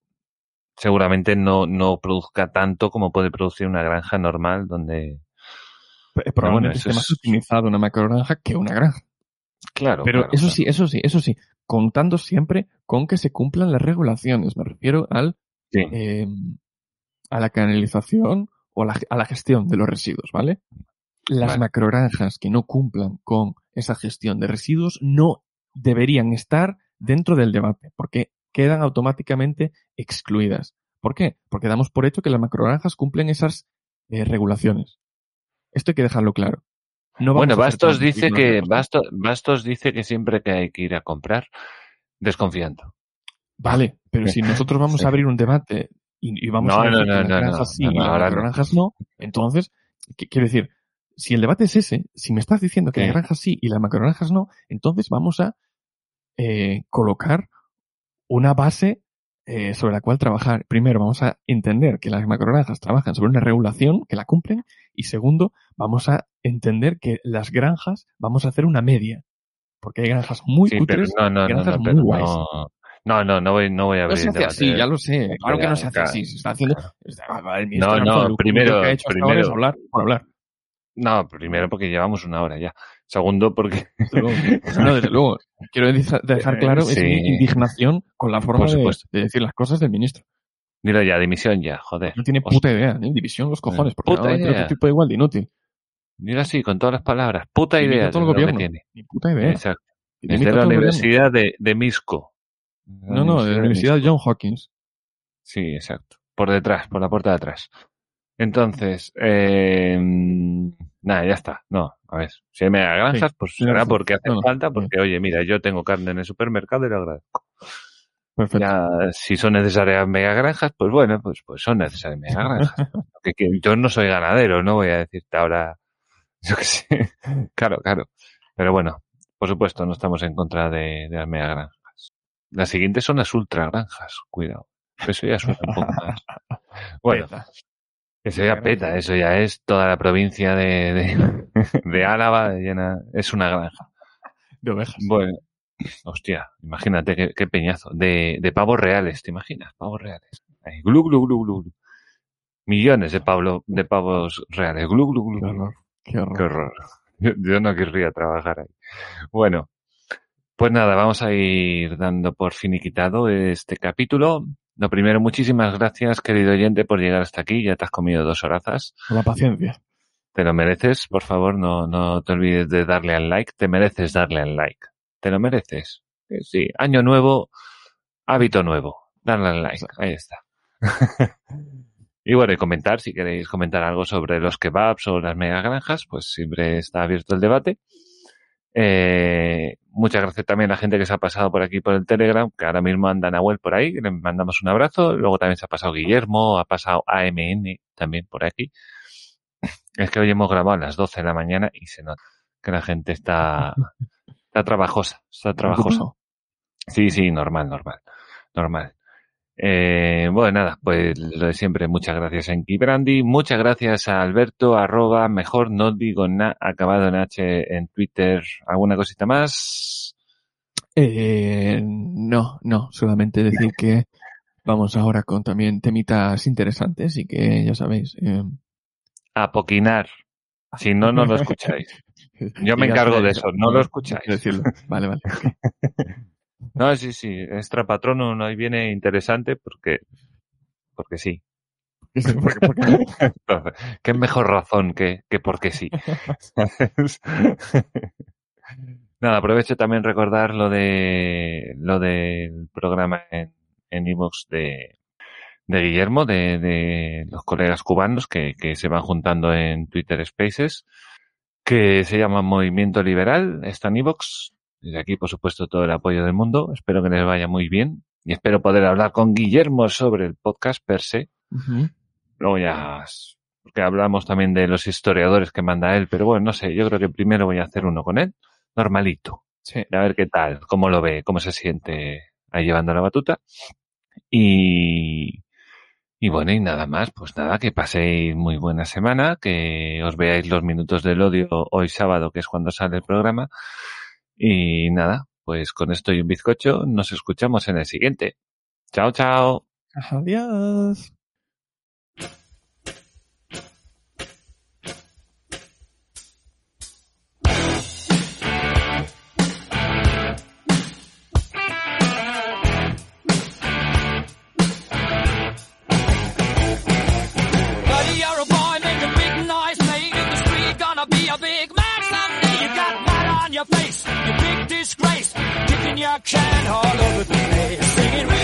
seguramente no, no produzca tanto como puede producir una granja normal donde, Eh, Probablemente eso esté más es- optimizado una macrogranja que una granja. Claro. Pero claro, eso claro. sí, eso sí, eso sí, contando siempre con que se cumplan las regulaciones. Me refiero al, Sí, eh, a la canalización o a la, a la gestión de los residuos, ¿vale? Las Vale. macrogranjas que no cumplan con esa gestión de residuos no deberían estar dentro del debate, porque quedan automáticamente excluidas. ¿Por qué? Porque damos por hecho que las macrogranjas cumplen esas eh, regulaciones. Esto hay que dejarlo claro. No Bueno, Bastos dice que. Bastos, Bastos dice que siempre que hay que ir a comprar, desconfiando. Vale, pero si nosotros vamos Sí. a abrir un debate y, y vamos No, a decir no, no, las no, sí y las ahora no. entonces, ¿qué- quiero decir, si el debate es ese, si me estás diciendo que las granjas sí y las macrogranjas no, entonces vamos a eh, colocar una base eh, sobre la cual trabajar. Primero, vamos a entender que las macrogranjas trabajan sobre una regulación, que la cumplen, y segundo, vamos a entender que las granjas vamos a hacer una media. Porque hay granjas muy Sí, cutres no, no, y no, granjas no, muy guays. no, no, no, no voy, no voy a No abrir se el hace así, ya lo sé. Claro que no se hace Claro. así. Se está haciendo. El No, no, primero- que ha hecho hasta primero- ahora es hablar por hablar. No, primero porque llevamos una hora ya. Segundo porque... Desde luego. No, desde luego. Quiero deja- dejar claro es mi indignación con la forma de, de decir las cosas del ministro. Dilo ya, dimisión ya, joder. No tiene Hostia. puta idea. Ni división los cojones. Porque Puta no idea. otro tipo igual de inútil. Dilo así, con todas las palabras. Puta idea todo el de que tiene. Ni puta idea. Exacto. Es de la. Universidad de, de Misco. No, no, de la Universidad Misco. John Hawkins. Sí, exacto. Por detrás, por la puerta de atrás. Entonces, eh, nada, ya está. No, a ver, si hay mega granjas, Sí, pues será porque hace No, falta, porque oye, mira, yo tengo carne en el supermercado y lo agradezco. Perfecto. Ya, si son necesarias mega granjas, pues bueno, pues, pues son necesarias mega granjas. Yo no soy ganadero, no voy a decirte ahora, yo qué sé. Claro, claro. Pero bueno, por supuesto, no estamos en contra de, de las mega granjas. Las siguientes son las ultra granjas, cuidado. Eso ya suena un poco más. Bueno, eso ya peta, eso ya es toda la provincia de, de, de Álava llena, es una granja. De ovejas. Bueno, hostia, imagínate qué, qué peñazo. De, de pavos reales, ¿te imaginas? Pavos reales. Ahí, glu, glu, glu, glu. glu. Millones de, pablo, de pavos reales. Glu, glu, glu, Qué horror. Qué. Yo, yo no querría trabajar ahí. Bueno, pues nada, vamos a ir dando por finiquitado este capítulo. Lo primero, muchísimas gracias, querido oyente, por llegar hasta aquí. Ya te has comido dos horazas. La paciencia. Te lo mereces, por favor, no, no te olvides de darle al like. Te mereces darle al like. Te lo mereces. Eh, Sí, año nuevo, hábito nuevo. Darle al like. Ahí está. y bueno, y comentar, si queréis comentar algo sobre los kebabs o las mega granjas, pues siempre está abierto el debate. Eh, muchas gracias también a la gente que se ha pasado por aquí por el Telegram, que ahora mismo anda Nahuel por ahí, le mandamos un abrazo. Luego también se ha pasado Guillermo, ha pasado AMN también por aquí. Es que hoy hemos grabado a las 12 de la mañana y se nota que la gente está, está trabajosa, está trabajosa. Sí, sí, normal, normal, normal. Eh, bueno, nada, pues lo de siempre, muchas gracias a Enki Brandi, muchas gracias a Alberto, arroba, mejor no digo nada, acabado en H en Twitter, ¿alguna cosita más? Eh, no, no, solamente decir que vamos ahora con también temitas interesantes y que ya sabéis. eh, A poquinar. Si no, no lo escucháis. Yo me encargo de eso, no lo escucháis. Decirlo. Vale, vale. No, sí, sí, extra patrono no ahí viene interesante porque, porque sí. Porque- porque ¿Qué mejor razón que, que porque sí? Nada, aprovecho también recordar lo de lo del programa en en iVoox de, de Guillermo, de, de los colegas cubanos que, que se van juntando en Twitter Spaces, que se llama Movimiento Liberal, está en iVoox. Desde aquí, por supuesto, todo el apoyo del mundo. Espero que les vaya muy bien. Y espero poder hablar con Guillermo sobre el podcast per se. Luego ya, porque hablamos también de los historiadores que manda él, pero bueno, no sé, yo creo que primero voy a hacer uno con él, normalito, Sí. a ver qué tal, cómo lo ve, cómo se siente ahí llevando la batuta. Y, y bueno, y nada más, pues nada, que paséis muy buena semana, que os veáis los minutos del odio hoy sábado, que es cuando sale el programa. Y nada, pues con esto y un bizcocho, nos escuchamos en el siguiente. Chao, chao. Adiós. you big disgrace, kicking your can all over the place, singing.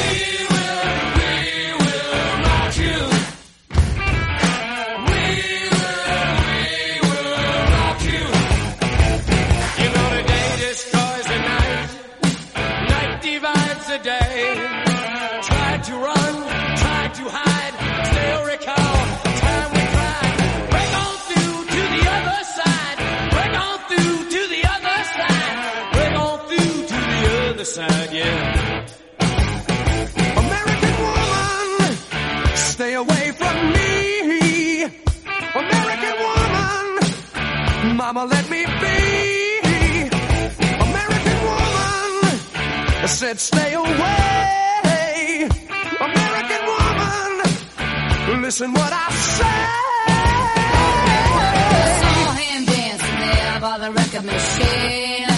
Mama, let me be. American woman. I said, stay away. American woman. Listen what I say. I saw him dancing there by the record machine.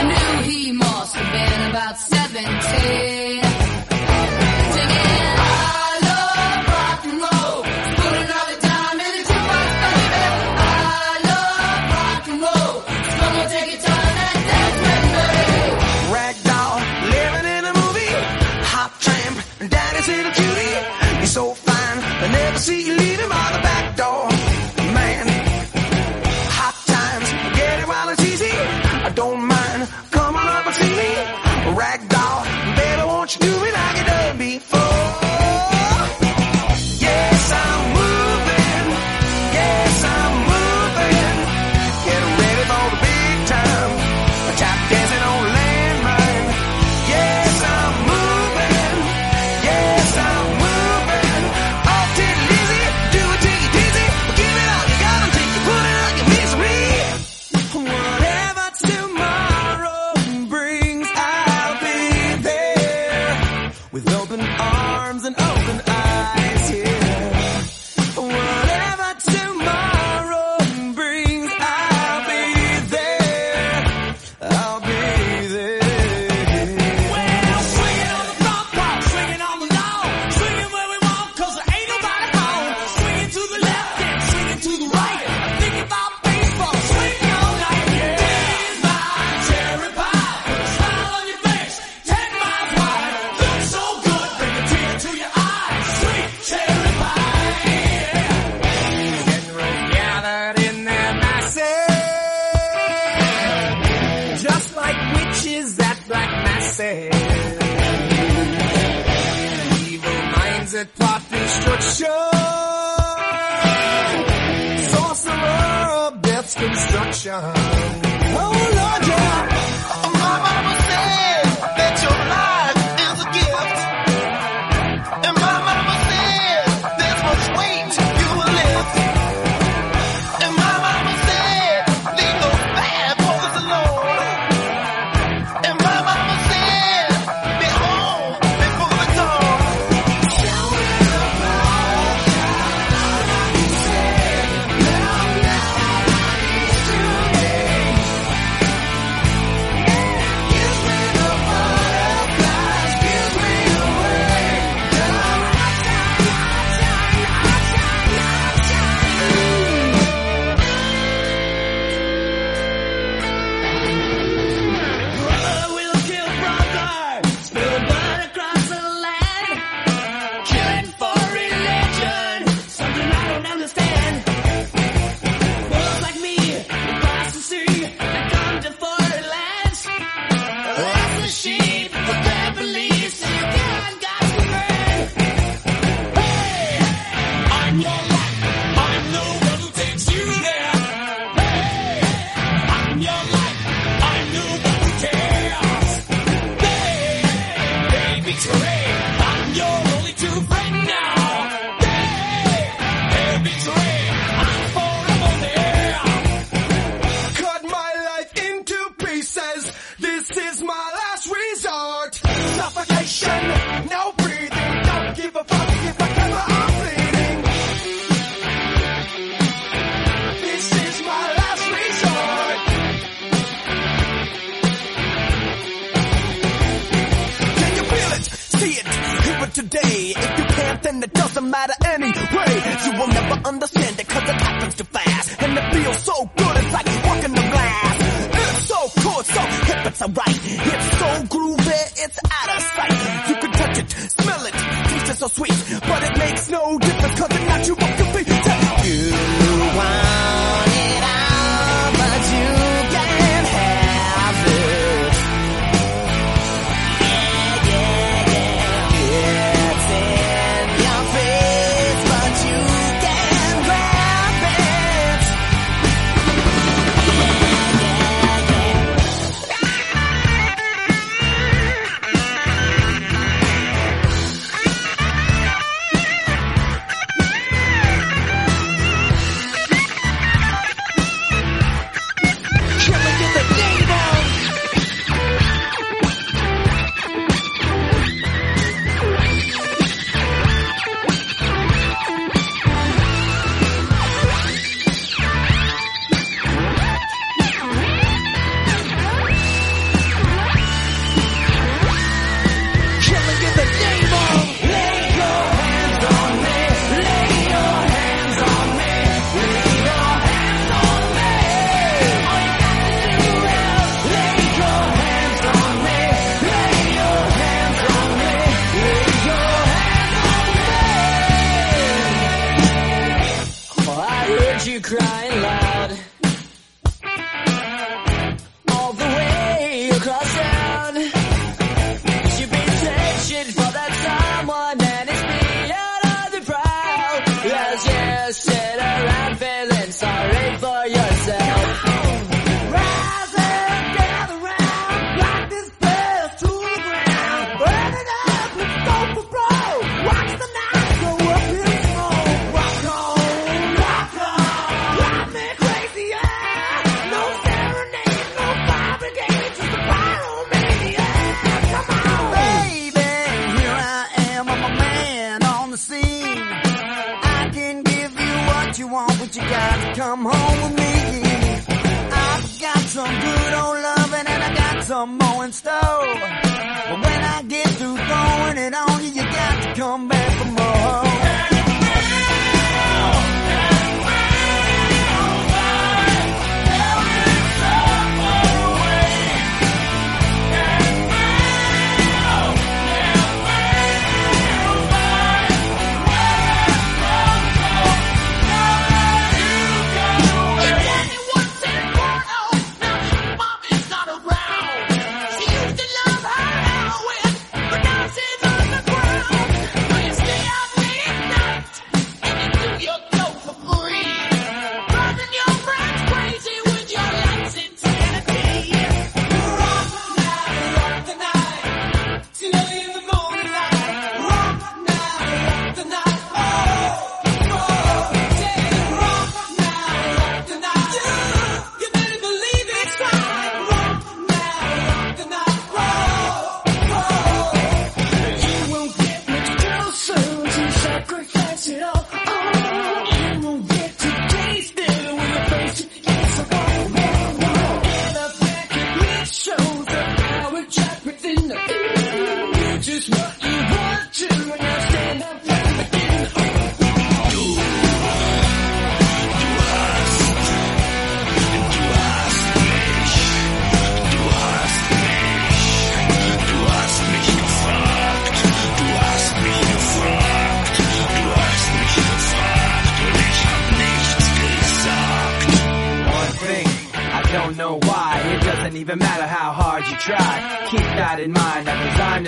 I knew he must have been about 17.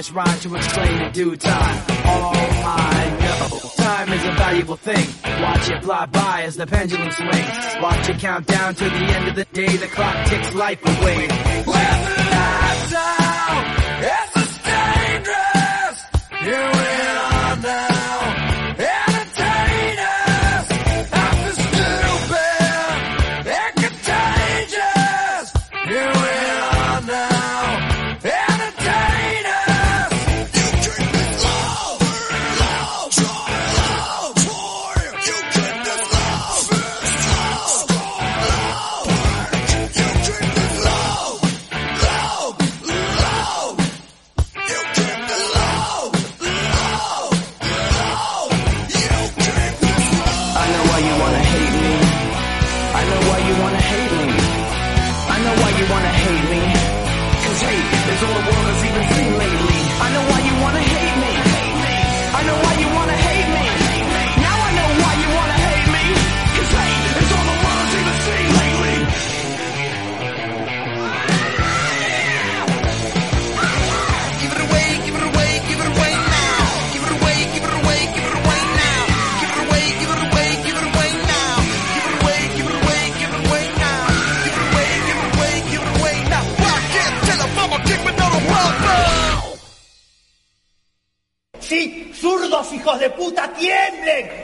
this rhyme to explain in due time. All I know, time is a valuable thing. Watch it fly by as the pendulum swings. Watch it count down to the end of the day. The clock ticks life away. Let life down. It's dangerous. You will all puta tiemblen.